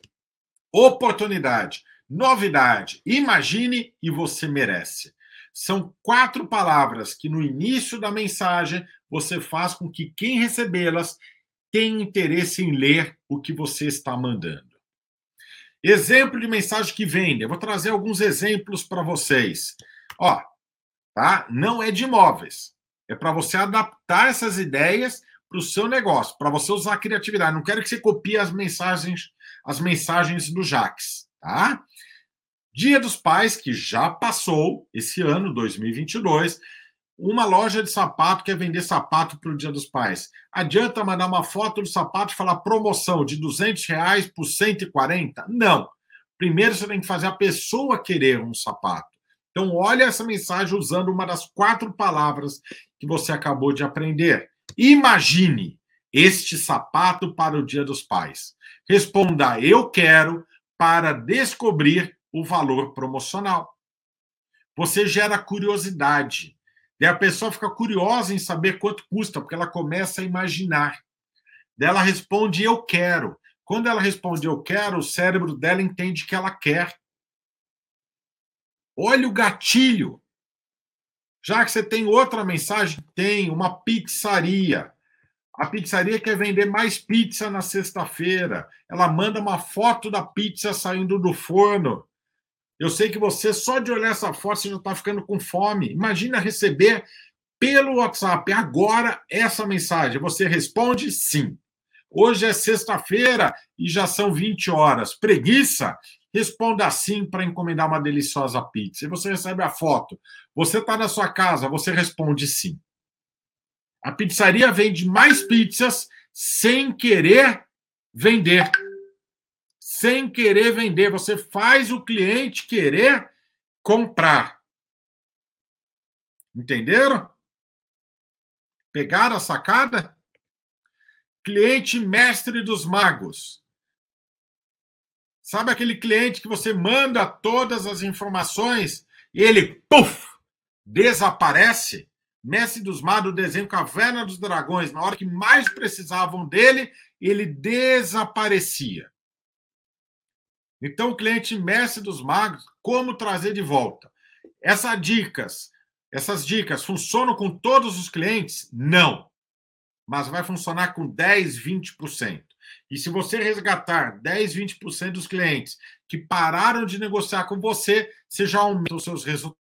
Oportunidade, novidade, imagine e você merece. São quatro palavras que no início da mensagem você faz com que quem recebê-las tenha interesse em ler o que você está mandando. Exemplo de mensagem que vende. Eu vou trazer alguns exemplos para vocês. Ó, tá? Não é de imóveis. É para você adaptar essas ideias para o seu negócio, para você usar a criatividade. Não quero que você copie as mensagens, as mensagens do Jax, tá? Dia dos Pais, que já passou esse ano, 2022, uma loja de sapato quer vender sapato para o Dia dos Pais. Adianta mandar uma foto do sapato e falar promoção de 200 reais por 140? Não. Primeiro você tem que fazer a pessoa querer um sapato. Então, olha essa mensagem usando uma das quatro palavras que você acabou de aprender. Imagine este sapato para o Dia dos Pais. Responda: Eu quero para descobrir o valor promocional. Você gera curiosidade. E a pessoa fica curiosa em saber quanto custa, porque ela começa a imaginar. Daí ela responde eu quero. Quando ela responde eu quero, o cérebro dela entende que ela quer. Olha o gatilho. Já que você tem outra mensagem, tem uma pizzaria. A pizzaria quer vender mais pizza na sexta-feira. Ela manda uma foto da pizza saindo do forno. Eu sei que você, só de olhar essa foto, você já está ficando com fome. Imagina receber pelo WhatsApp agora essa mensagem. Você responde sim. Hoje é sexta-feira e já são 20 horas. Preguiça? Responda sim para encomendar uma deliciosa pizza. E você recebe a foto. Você está na sua casa, você responde sim. A pizzaria vende mais pizzas sem querer vender. Sem querer vender. Você faz o cliente querer comprar. Entenderam? Pegaram a sacada? Cliente mestre dos magos. Sabe aquele cliente que você manda todas as informações e ele, puf, desaparece? Mestre dos Magos, desenho Caverna dos Dragões, na hora que mais precisavam dele, ele desaparecia. Então, o cliente mestre dos magos, como trazer de volta? Essas dicas, essas dicas funcionam com todos os clientes? Não. Mas vai funcionar com 10, 20%. E se você resgatar 10, 20% dos clientes que pararam de negociar com você, você já aumenta os seus resultados.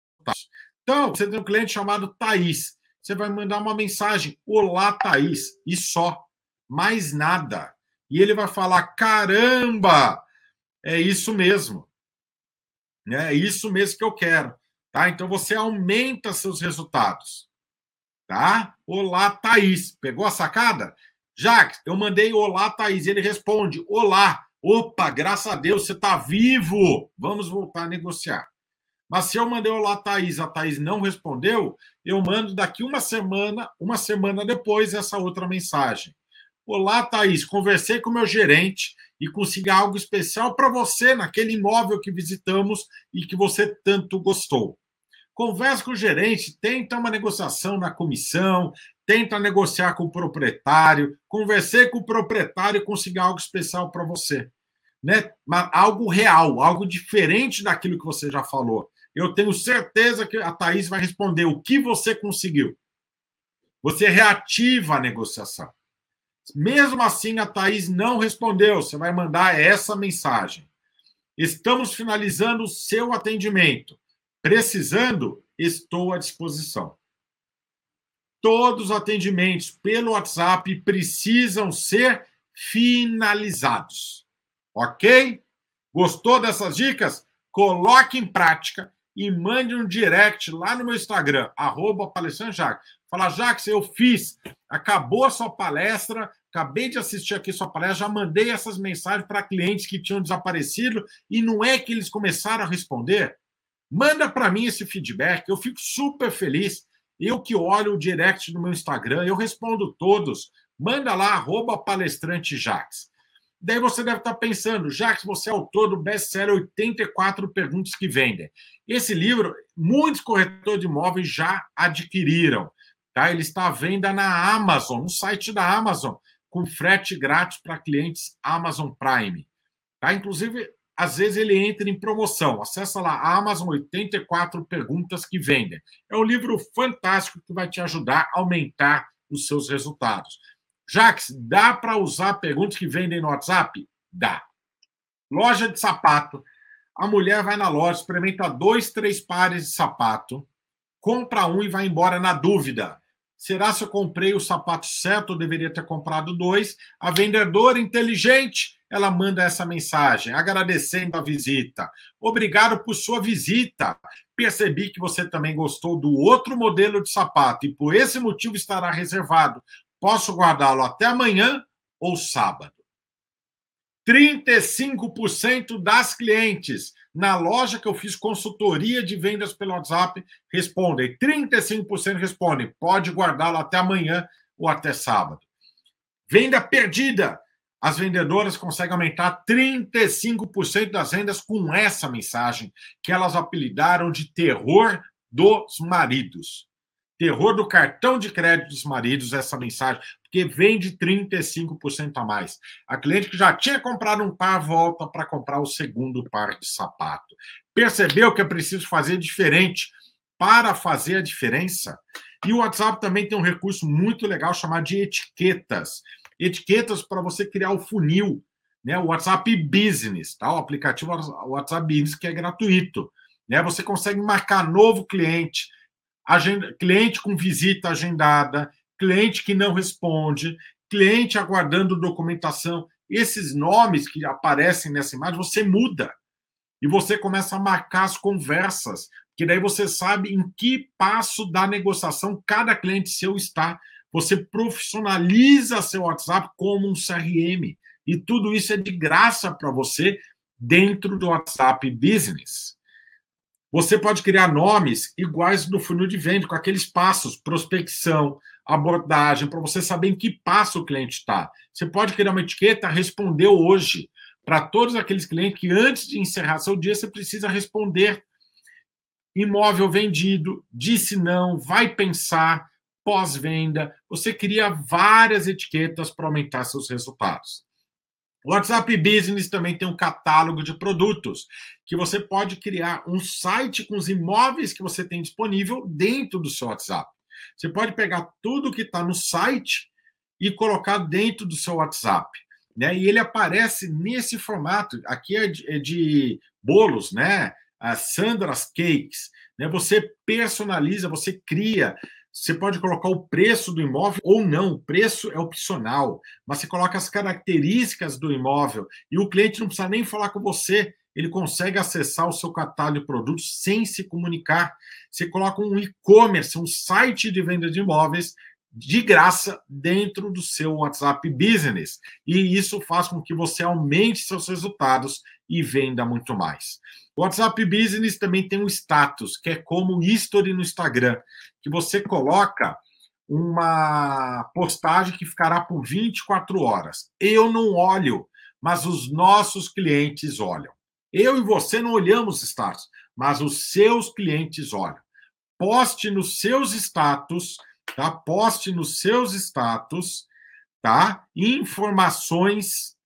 Então, você tem um cliente chamado Thaís. Você vai mandar uma mensagem: Olá, Thaís, e só. Mais nada. E ele vai falar: caramba, é isso mesmo. É isso mesmo que eu quero. Tá? Então você aumenta seus resultados. Tá? Olá, Thaís. Pegou a sacada? Jacques, eu mandei olá, Thaís. Ele responde: Olá. Opa, graças a Deus, você está vivo. Vamos voltar a negociar. Mas se eu mandei olá, Thaís, a Thaís não respondeu, eu mando daqui uma semana, uma semana depois, essa outra mensagem. Olá, Thaís, conversei com meu gerente e consegui algo especial para você naquele imóvel que visitamos e que você tanto gostou. Converse com o gerente, tenta uma negociação na comissão, tenta negociar com o proprietário, conversei com o proprietário e consegui algo especial para você. Né? Algo real, algo diferente daquilo que você já falou. Eu tenho certeza que a Thaís vai responder o que você conseguiu. Você reativa a negociação. Mesmo assim, a Thaís não respondeu. Você vai mandar essa mensagem. Estamos finalizando o seu atendimento. Precisando, estou à disposição todos os atendimentos pelo WhatsApp precisam ser finalizados. Ok? Gostou dessas dicas? Coloque em prática e mande um direct lá no meu Instagram, arroba. Fala, Jacques, eu fiz, acabou a sua palestra, acabei de assistir aqui sua palestra, já mandei essas mensagens para clientes que tinham desaparecido e não é que eles começaram a responder? Manda para mim esse feedback, eu fico super feliz. Eu que olho o direct no meu Instagram, eu respondo todos. Manda lá, arroba palestrante. Daí você deve estar pensando, Jax, você é autor do best-seller 84 Perguntas que Vendem. Esse livro, muitos corretores de imóveis já adquiriram. Tá? Ele está à venda na Amazon, no site da Amazon, com frete grátis para clientes Amazon Prime. Tá? Inclusive, às vezes ele entra em promoção. Acessa lá Amazon 84 perguntas que vendem. É um livro fantástico que vai te ajudar a aumentar os seus resultados. Jax, dá para usar perguntas que vendem no WhatsApp? Dá. Loja de sapato. A mulher vai na loja, experimenta dois, três pares de sapato, compra um e vai embora na dúvida. Será se eu comprei o sapato certo ou deveria ter comprado dois? A vendedora inteligente ela manda essa mensagem, agradecendo a visita. Obrigado por sua visita. Percebi que você também gostou do outro modelo de sapato e por esse motivo estará reservado. Posso guardá-lo até amanhã ou sábado. 35% das clientes na loja que eu fiz consultoria de vendas pelo WhatsApp respondem. 35% respondem, pode guardá-lo até amanhã ou até sábado. Venda perdida as vendedoras conseguem aumentar 35% das vendas com essa mensagem, que elas apelidaram de terror dos maridos. Terror do cartão de crédito dos maridos, essa mensagem, porque vende 35% a mais. A cliente que já tinha comprado um par volta para comprar o segundo par de sapato. Percebeu que é preciso fazer diferente para fazer a diferença? E o WhatsApp também tem um recurso muito legal chamado de etiquetas etiquetas para você criar o funil, né? O WhatsApp Business, tá? O aplicativo WhatsApp Business que é gratuito, né? Você consegue marcar novo cliente, agenda, cliente com visita agendada, cliente que não responde, cliente aguardando documentação. Esses nomes que aparecem nessa imagem, você muda. E você começa a marcar as conversas, que daí você sabe em que passo da negociação cada cliente seu está. Você profissionaliza seu WhatsApp como um CRM. E tudo isso é de graça para você dentro do WhatsApp Business. Você pode criar nomes iguais do funil de venda, com aqueles passos, prospecção, abordagem, para você saber em que passo o cliente está. Você pode criar uma etiqueta, respondeu hoje, para todos aqueles clientes que antes de encerrar seu dia, você precisa responder. Imóvel vendido, disse não, vai pensar, pós-venda. Você cria várias etiquetas para aumentar seus resultados. O WhatsApp Business também tem um catálogo de produtos que você pode criar um site com os imóveis que você tem disponível dentro do seu WhatsApp. Você pode pegar tudo que está no site e colocar dentro do seu WhatsApp. Né? E ele aparece nesse formato. Aqui é de, é de bolos, né? As Sandra's Cakes. Né? Você personaliza, você cria você pode colocar o preço do imóvel ou não, o preço é opcional, mas você coloca as características do imóvel e o cliente não precisa nem falar com você, ele consegue acessar o seu catálogo de produtos sem se comunicar. Você coloca um e-commerce, um site de venda de imóveis de graça dentro do seu WhatsApp Business. E isso faz com que você aumente seus resultados e venda muito mais. O WhatsApp Business também tem um status, que é como o history no Instagram, que você coloca uma postagem que ficará por 24 horas. Eu não olho, mas os nossos clientes olham. Eu e você não olhamos status, mas os seus clientes olham. Poste nos seus status, tá? Poste nos seus status, tá? Informações,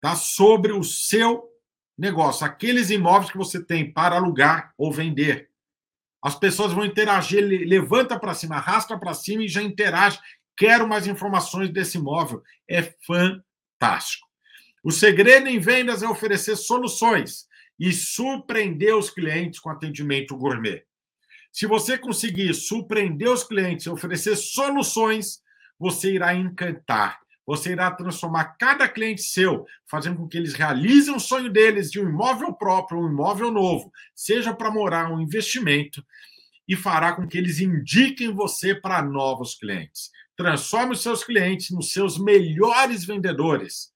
tá? Sobre o seu negócio, aqueles imóveis que você tem para alugar ou vender. As pessoas vão interagir, levanta para cima, arrasta para cima e já interage. Quero mais informações desse imóvel. É fantástico. O segredo em vendas é oferecer soluções e surpreender os clientes com atendimento gourmet. Se você conseguir surpreender os clientes oferecer soluções, você irá encantar você irá transformar cada cliente seu, fazendo com que eles realizem o sonho deles de um imóvel próprio, um imóvel novo, seja para morar, um investimento, e fará com que eles indiquem você para novos clientes. Transforme os seus clientes nos seus melhores vendedores.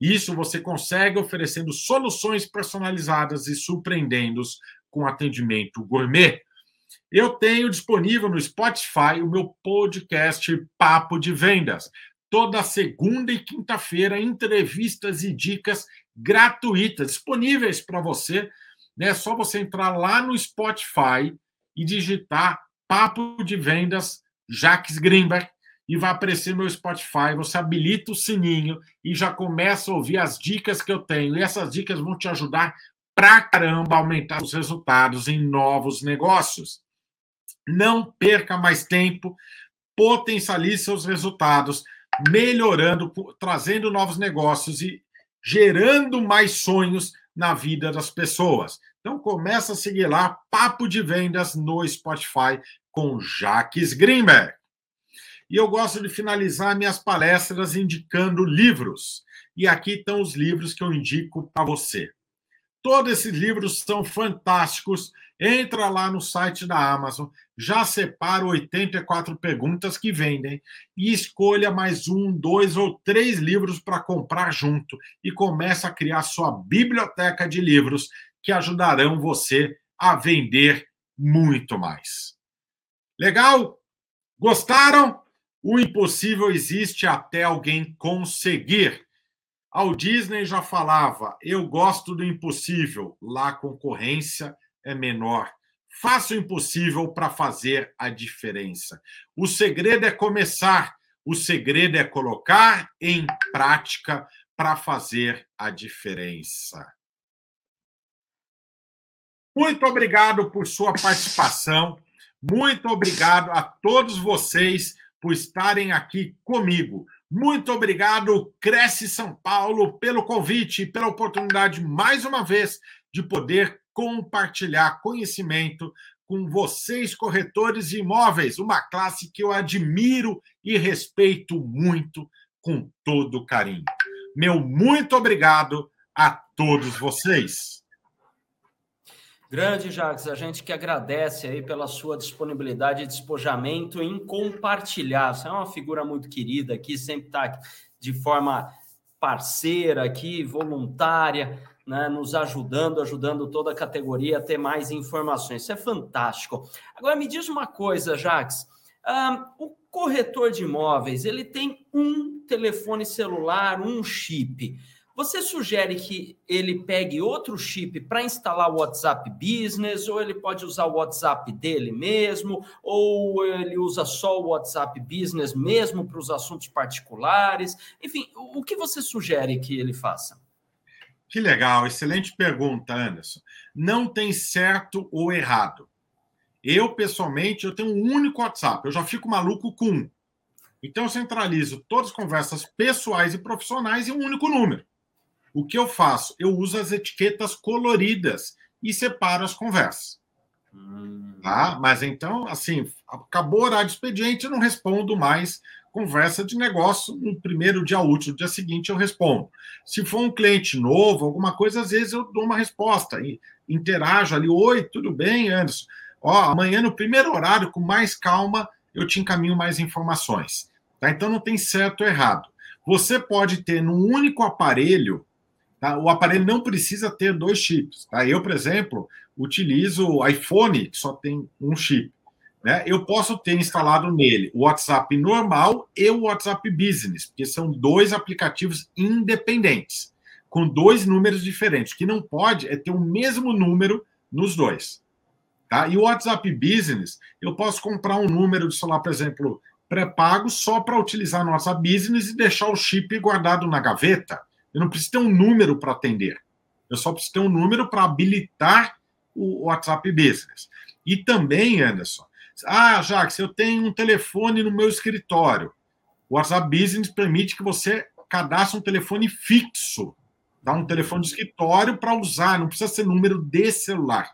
Isso você consegue oferecendo soluções personalizadas e surpreendendo-os com atendimento gourmet. Eu tenho disponível no Spotify o meu podcast Papo de Vendas toda segunda e quinta-feira, entrevistas e dicas gratuitas disponíveis para você. É só você entrar lá no Spotify e digitar Papo de Vendas Jacques Greenberg e vai aparecer meu Spotify. Você habilita o sininho e já começa a ouvir as dicas que eu tenho. E essas dicas vão te ajudar pra caramba aumentar os resultados em novos negócios. Não perca mais tempo, potencialize seus resultados melhorando, trazendo novos negócios e gerando mais sonhos na vida das pessoas. Então começa a seguir lá Papo de Vendas no Spotify com Jaques Greenberg. E eu gosto de finalizar minhas palestras indicando livros. E aqui estão os livros que eu indico para você. Todos esses livros são fantásticos. Entra lá no site da Amazon, já separa 84 perguntas que vendem e escolha mais um, dois ou três livros para comprar junto e começa a criar sua biblioteca de livros que ajudarão você a vender muito mais. Legal? Gostaram? O impossível existe até alguém conseguir. Ao Disney já falava: eu gosto do impossível, lá a concorrência é menor. Faça o impossível para fazer a diferença. O segredo é começar, o segredo é colocar em prática para fazer a diferença. Muito obrigado por sua participação. Muito obrigado a todos vocês por estarem aqui comigo. Muito obrigado, Cresce São Paulo, pelo convite e pela oportunidade, mais uma vez, de poder compartilhar conhecimento com vocês, corretores de imóveis, uma classe que eu admiro e respeito muito com todo carinho. Meu muito obrigado a todos vocês. Grande Jacques, a gente que agradece aí pela sua disponibilidade e despojamento em compartilhar. Você é uma figura muito querida aqui, sempre está de forma parceira aqui, voluntária, né, nos ajudando, ajudando toda a categoria a ter mais informações. Isso é fantástico. Agora me diz uma coisa, Jacques. O corretor de imóveis ele tem um telefone celular, um chip. Você sugere que ele pegue outro chip para instalar o WhatsApp Business, ou ele pode usar o WhatsApp dele mesmo, ou ele usa só o WhatsApp Business mesmo para os assuntos particulares? Enfim, o que você sugere que ele faça? Que legal, excelente pergunta, Anderson. Não tem certo ou errado. Eu, pessoalmente, eu tenho um único WhatsApp, eu já fico maluco com um. Então, eu centralizo todas as conversas pessoais e profissionais em um único número. O que eu faço? Eu uso as etiquetas coloridas e separo as conversas. Hum. Tá? Mas então, assim, acabou o horário de expediente, eu não respondo mais conversa de negócio no primeiro dia útil, no dia seguinte eu respondo. Se for um cliente novo, alguma coisa, às vezes eu dou uma resposta, e interajo ali, oi, tudo bem, Anderson? Ó, amanhã no primeiro horário, com mais calma, eu te encaminho mais informações. Tá? Então não tem certo ou errado. Você pode ter num único aparelho Tá? O aparelho não precisa ter dois chips. Tá? Eu, por exemplo, utilizo o iPhone, que só tem um chip. Né? Eu posso ter instalado nele o WhatsApp normal e o WhatsApp Business, porque são dois aplicativos independentes, com dois números diferentes. O que não pode é ter o mesmo número nos dois. Tá? E o WhatsApp Business, eu posso comprar um número de celular, por exemplo, pré-pago, só para utilizar no WhatsApp Business e deixar o chip guardado na gaveta. Eu não preciso ter um número para atender. Eu só preciso ter um número para habilitar o WhatsApp Business. E também, Anderson, ah, Jacques, eu tenho um telefone no meu escritório. O WhatsApp Business permite que você cadastre um telefone fixo, tá? um telefone de escritório para usar, não precisa ser número de celular.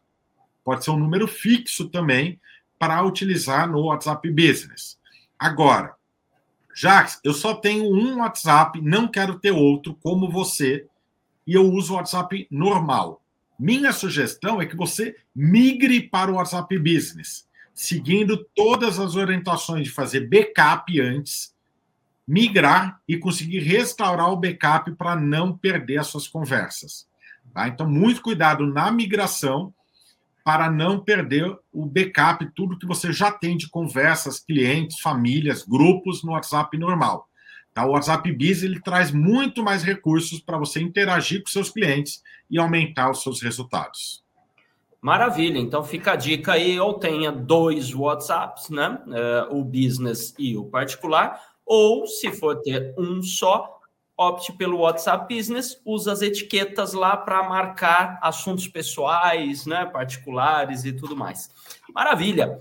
Pode ser um número fixo também para utilizar no WhatsApp Business. Agora, Jacques, eu só tenho um WhatsApp, não quero ter outro como você, e eu uso o WhatsApp normal. Minha sugestão é que você migre para o WhatsApp Business, seguindo todas as orientações de fazer backup antes, migrar e conseguir restaurar o backup para não perder as suas conversas. Tá? Então, muito cuidado na migração para não perder o backup, tudo que você já tem de conversas, clientes, famílias, grupos no WhatsApp normal. Tá? O WhatsApp Biz ele traz muito mais recursos para você interagir com seus clientes e aumentar os seus resultados. Maravilha, então fica a dica aí, ou tenha dois WhatsApps, né? Uh, o business e o particular, ou se for ter um só, opte pelo WhatsApp Business, usa as etiquetas lá para marcar assuntos pessoais, né, particulares e tudo mais. Maravilha.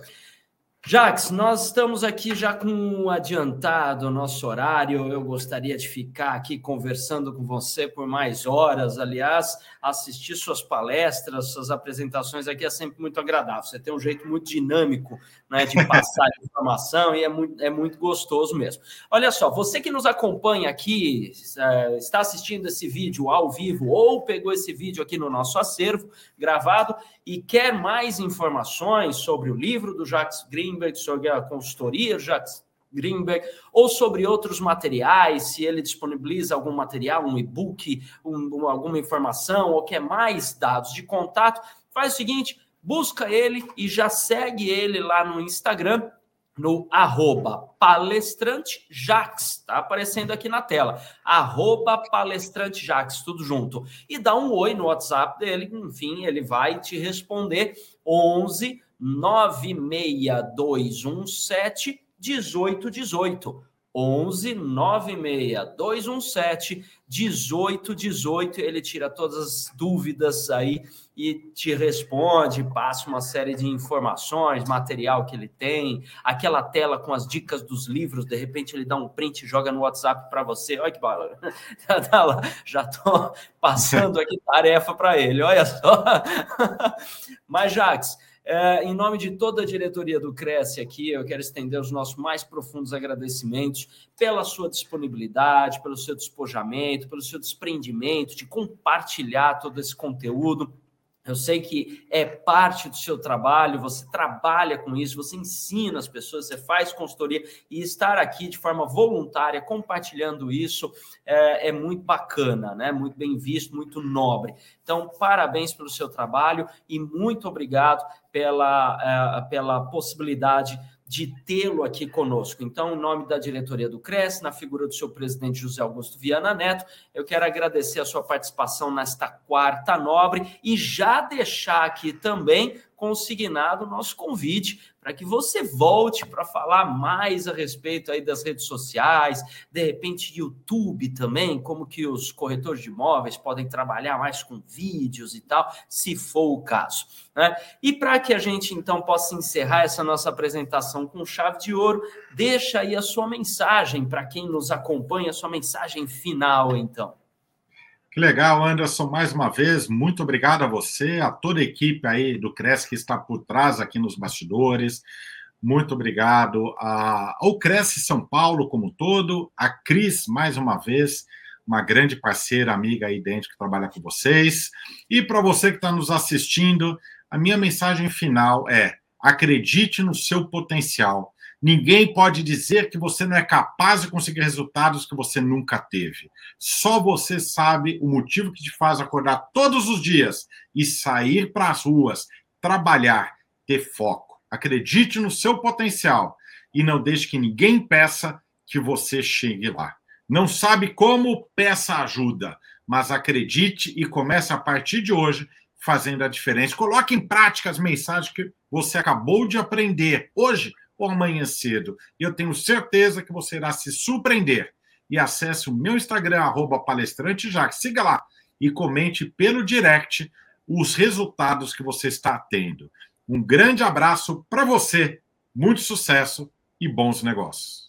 Jax, nós estamos aqui já com adiantado o nosso horário. Eu gostaria de ficar aqui conversando com você por mais horas. Aliás, assistir suas palestras, suas apresentações aqui é sempre muito agradável. Você tem um jeito muito dinâmico né, de passar <laughs> informação e é muito, é muito gostoso mesmo. Olha só, você que nos acompanha aqui, é, está assistindo esse vídeo ao vivo ou pegou esse vídeo aqui no nosso acervo gravado e quer mais informações sobre o livro do Jacques Greenberg, sobre a consultoria Jacques Greenberg, ou sobre outros materiais, se ele disponibiliza algum material, um e-book, um, alguma informação, ou quer mais dados de contato, faz o seguinte, busca ele e já segue ele lá no Instagram, no arroba palestrantejax, tá aparecendo aqui na tela, arroba palestrantejax, tudo junto. E dá um oi no WhatsApp dele, enfim, ele vai te responder 11 96217 1818. 11 96 217 1818. Ele tira todas as dúvidas aí e te responde, passa uma série de informações, material que ele tem, aquela tela com as dicas dos livros, de repente ele dá um print e joga no WhatsApp para você. Olha que bala. <laughs> Já tá já tô passando aqui tarefa para ele. Olha só. <laughs> Mas Jax, É, em nome de toda a diretoria do Cresce aqui, eu quero estender os nossos mais profundos agradecimentos pela sua disponibilidade, pelo seu despojamento, pelo seu desprendimento de compartilhar todo esse conteúdo. Eu sei que é parte do seu trabalho, você trabalha com isso, você ensina as pessoas, você faz consultoria e estar aqui de forma voluntária compartilhando isso é, é muito bacana, né? Muito bem visto, muito nobre. Então, parabéns pelo seu trabalho e muito obrigado pela, uh, pela possibilidade de tê-lo aqui conosco. Então, em nome da diretoria do CRES, na figura do seu presidente José Augusto Viana Neto, eu quero agradecer a sua participação nesta quarta nobre e já deixar aqui também consignado o nosso convite para que você volte para falar mais a respeito aí das redes sociais, de repente YouTube também, como que os corretores de imóveis podem trabalhar mais com vídeos e tal, se for o caso. Né? E para que a gente então possa encerrar essa nossa apresentação com chave de ouro, deixa aí a sua mensagem para quem nos acompanha, a sua mensagem final então. Que legal, Anderson, mais uma vez, muito obrigado a você, a toda a equipe aí do Cresce que está por trás aqui nos bastidores. Muito obrigado ao Cresce São Paulo como um todo, a Cris, mais uma vez, uma grande parceira, amiga aí dentro que trabalha com vocês. E para você que está nos assistindo, a minha mensagem final é: acredite no seu potencial. Ninguém pode dizer que você não é capaz de conseguir resultados que você nunca teve. Só você sabe o motivo que te faz acordar todos os dias e sair para as ruas, trabalhar, ter foco. Acredite no seu potencial e não deixe que ninguém peça que você chegue lá. Não sabe como? Peça ajuda, mas acredite e comece a partir de hoje fazendo a diferença. Coloque em prática as mensagens que você acabou de aprender hoje ou amanhã cedo. E eu tenho certeza que você irá se surpreender. E acesse o meu Instagram, arroba palestrante Siga lá e comente pelo direct os resultados que você está tendo. Um grande abraço para você, muito sucesso e bons negócios.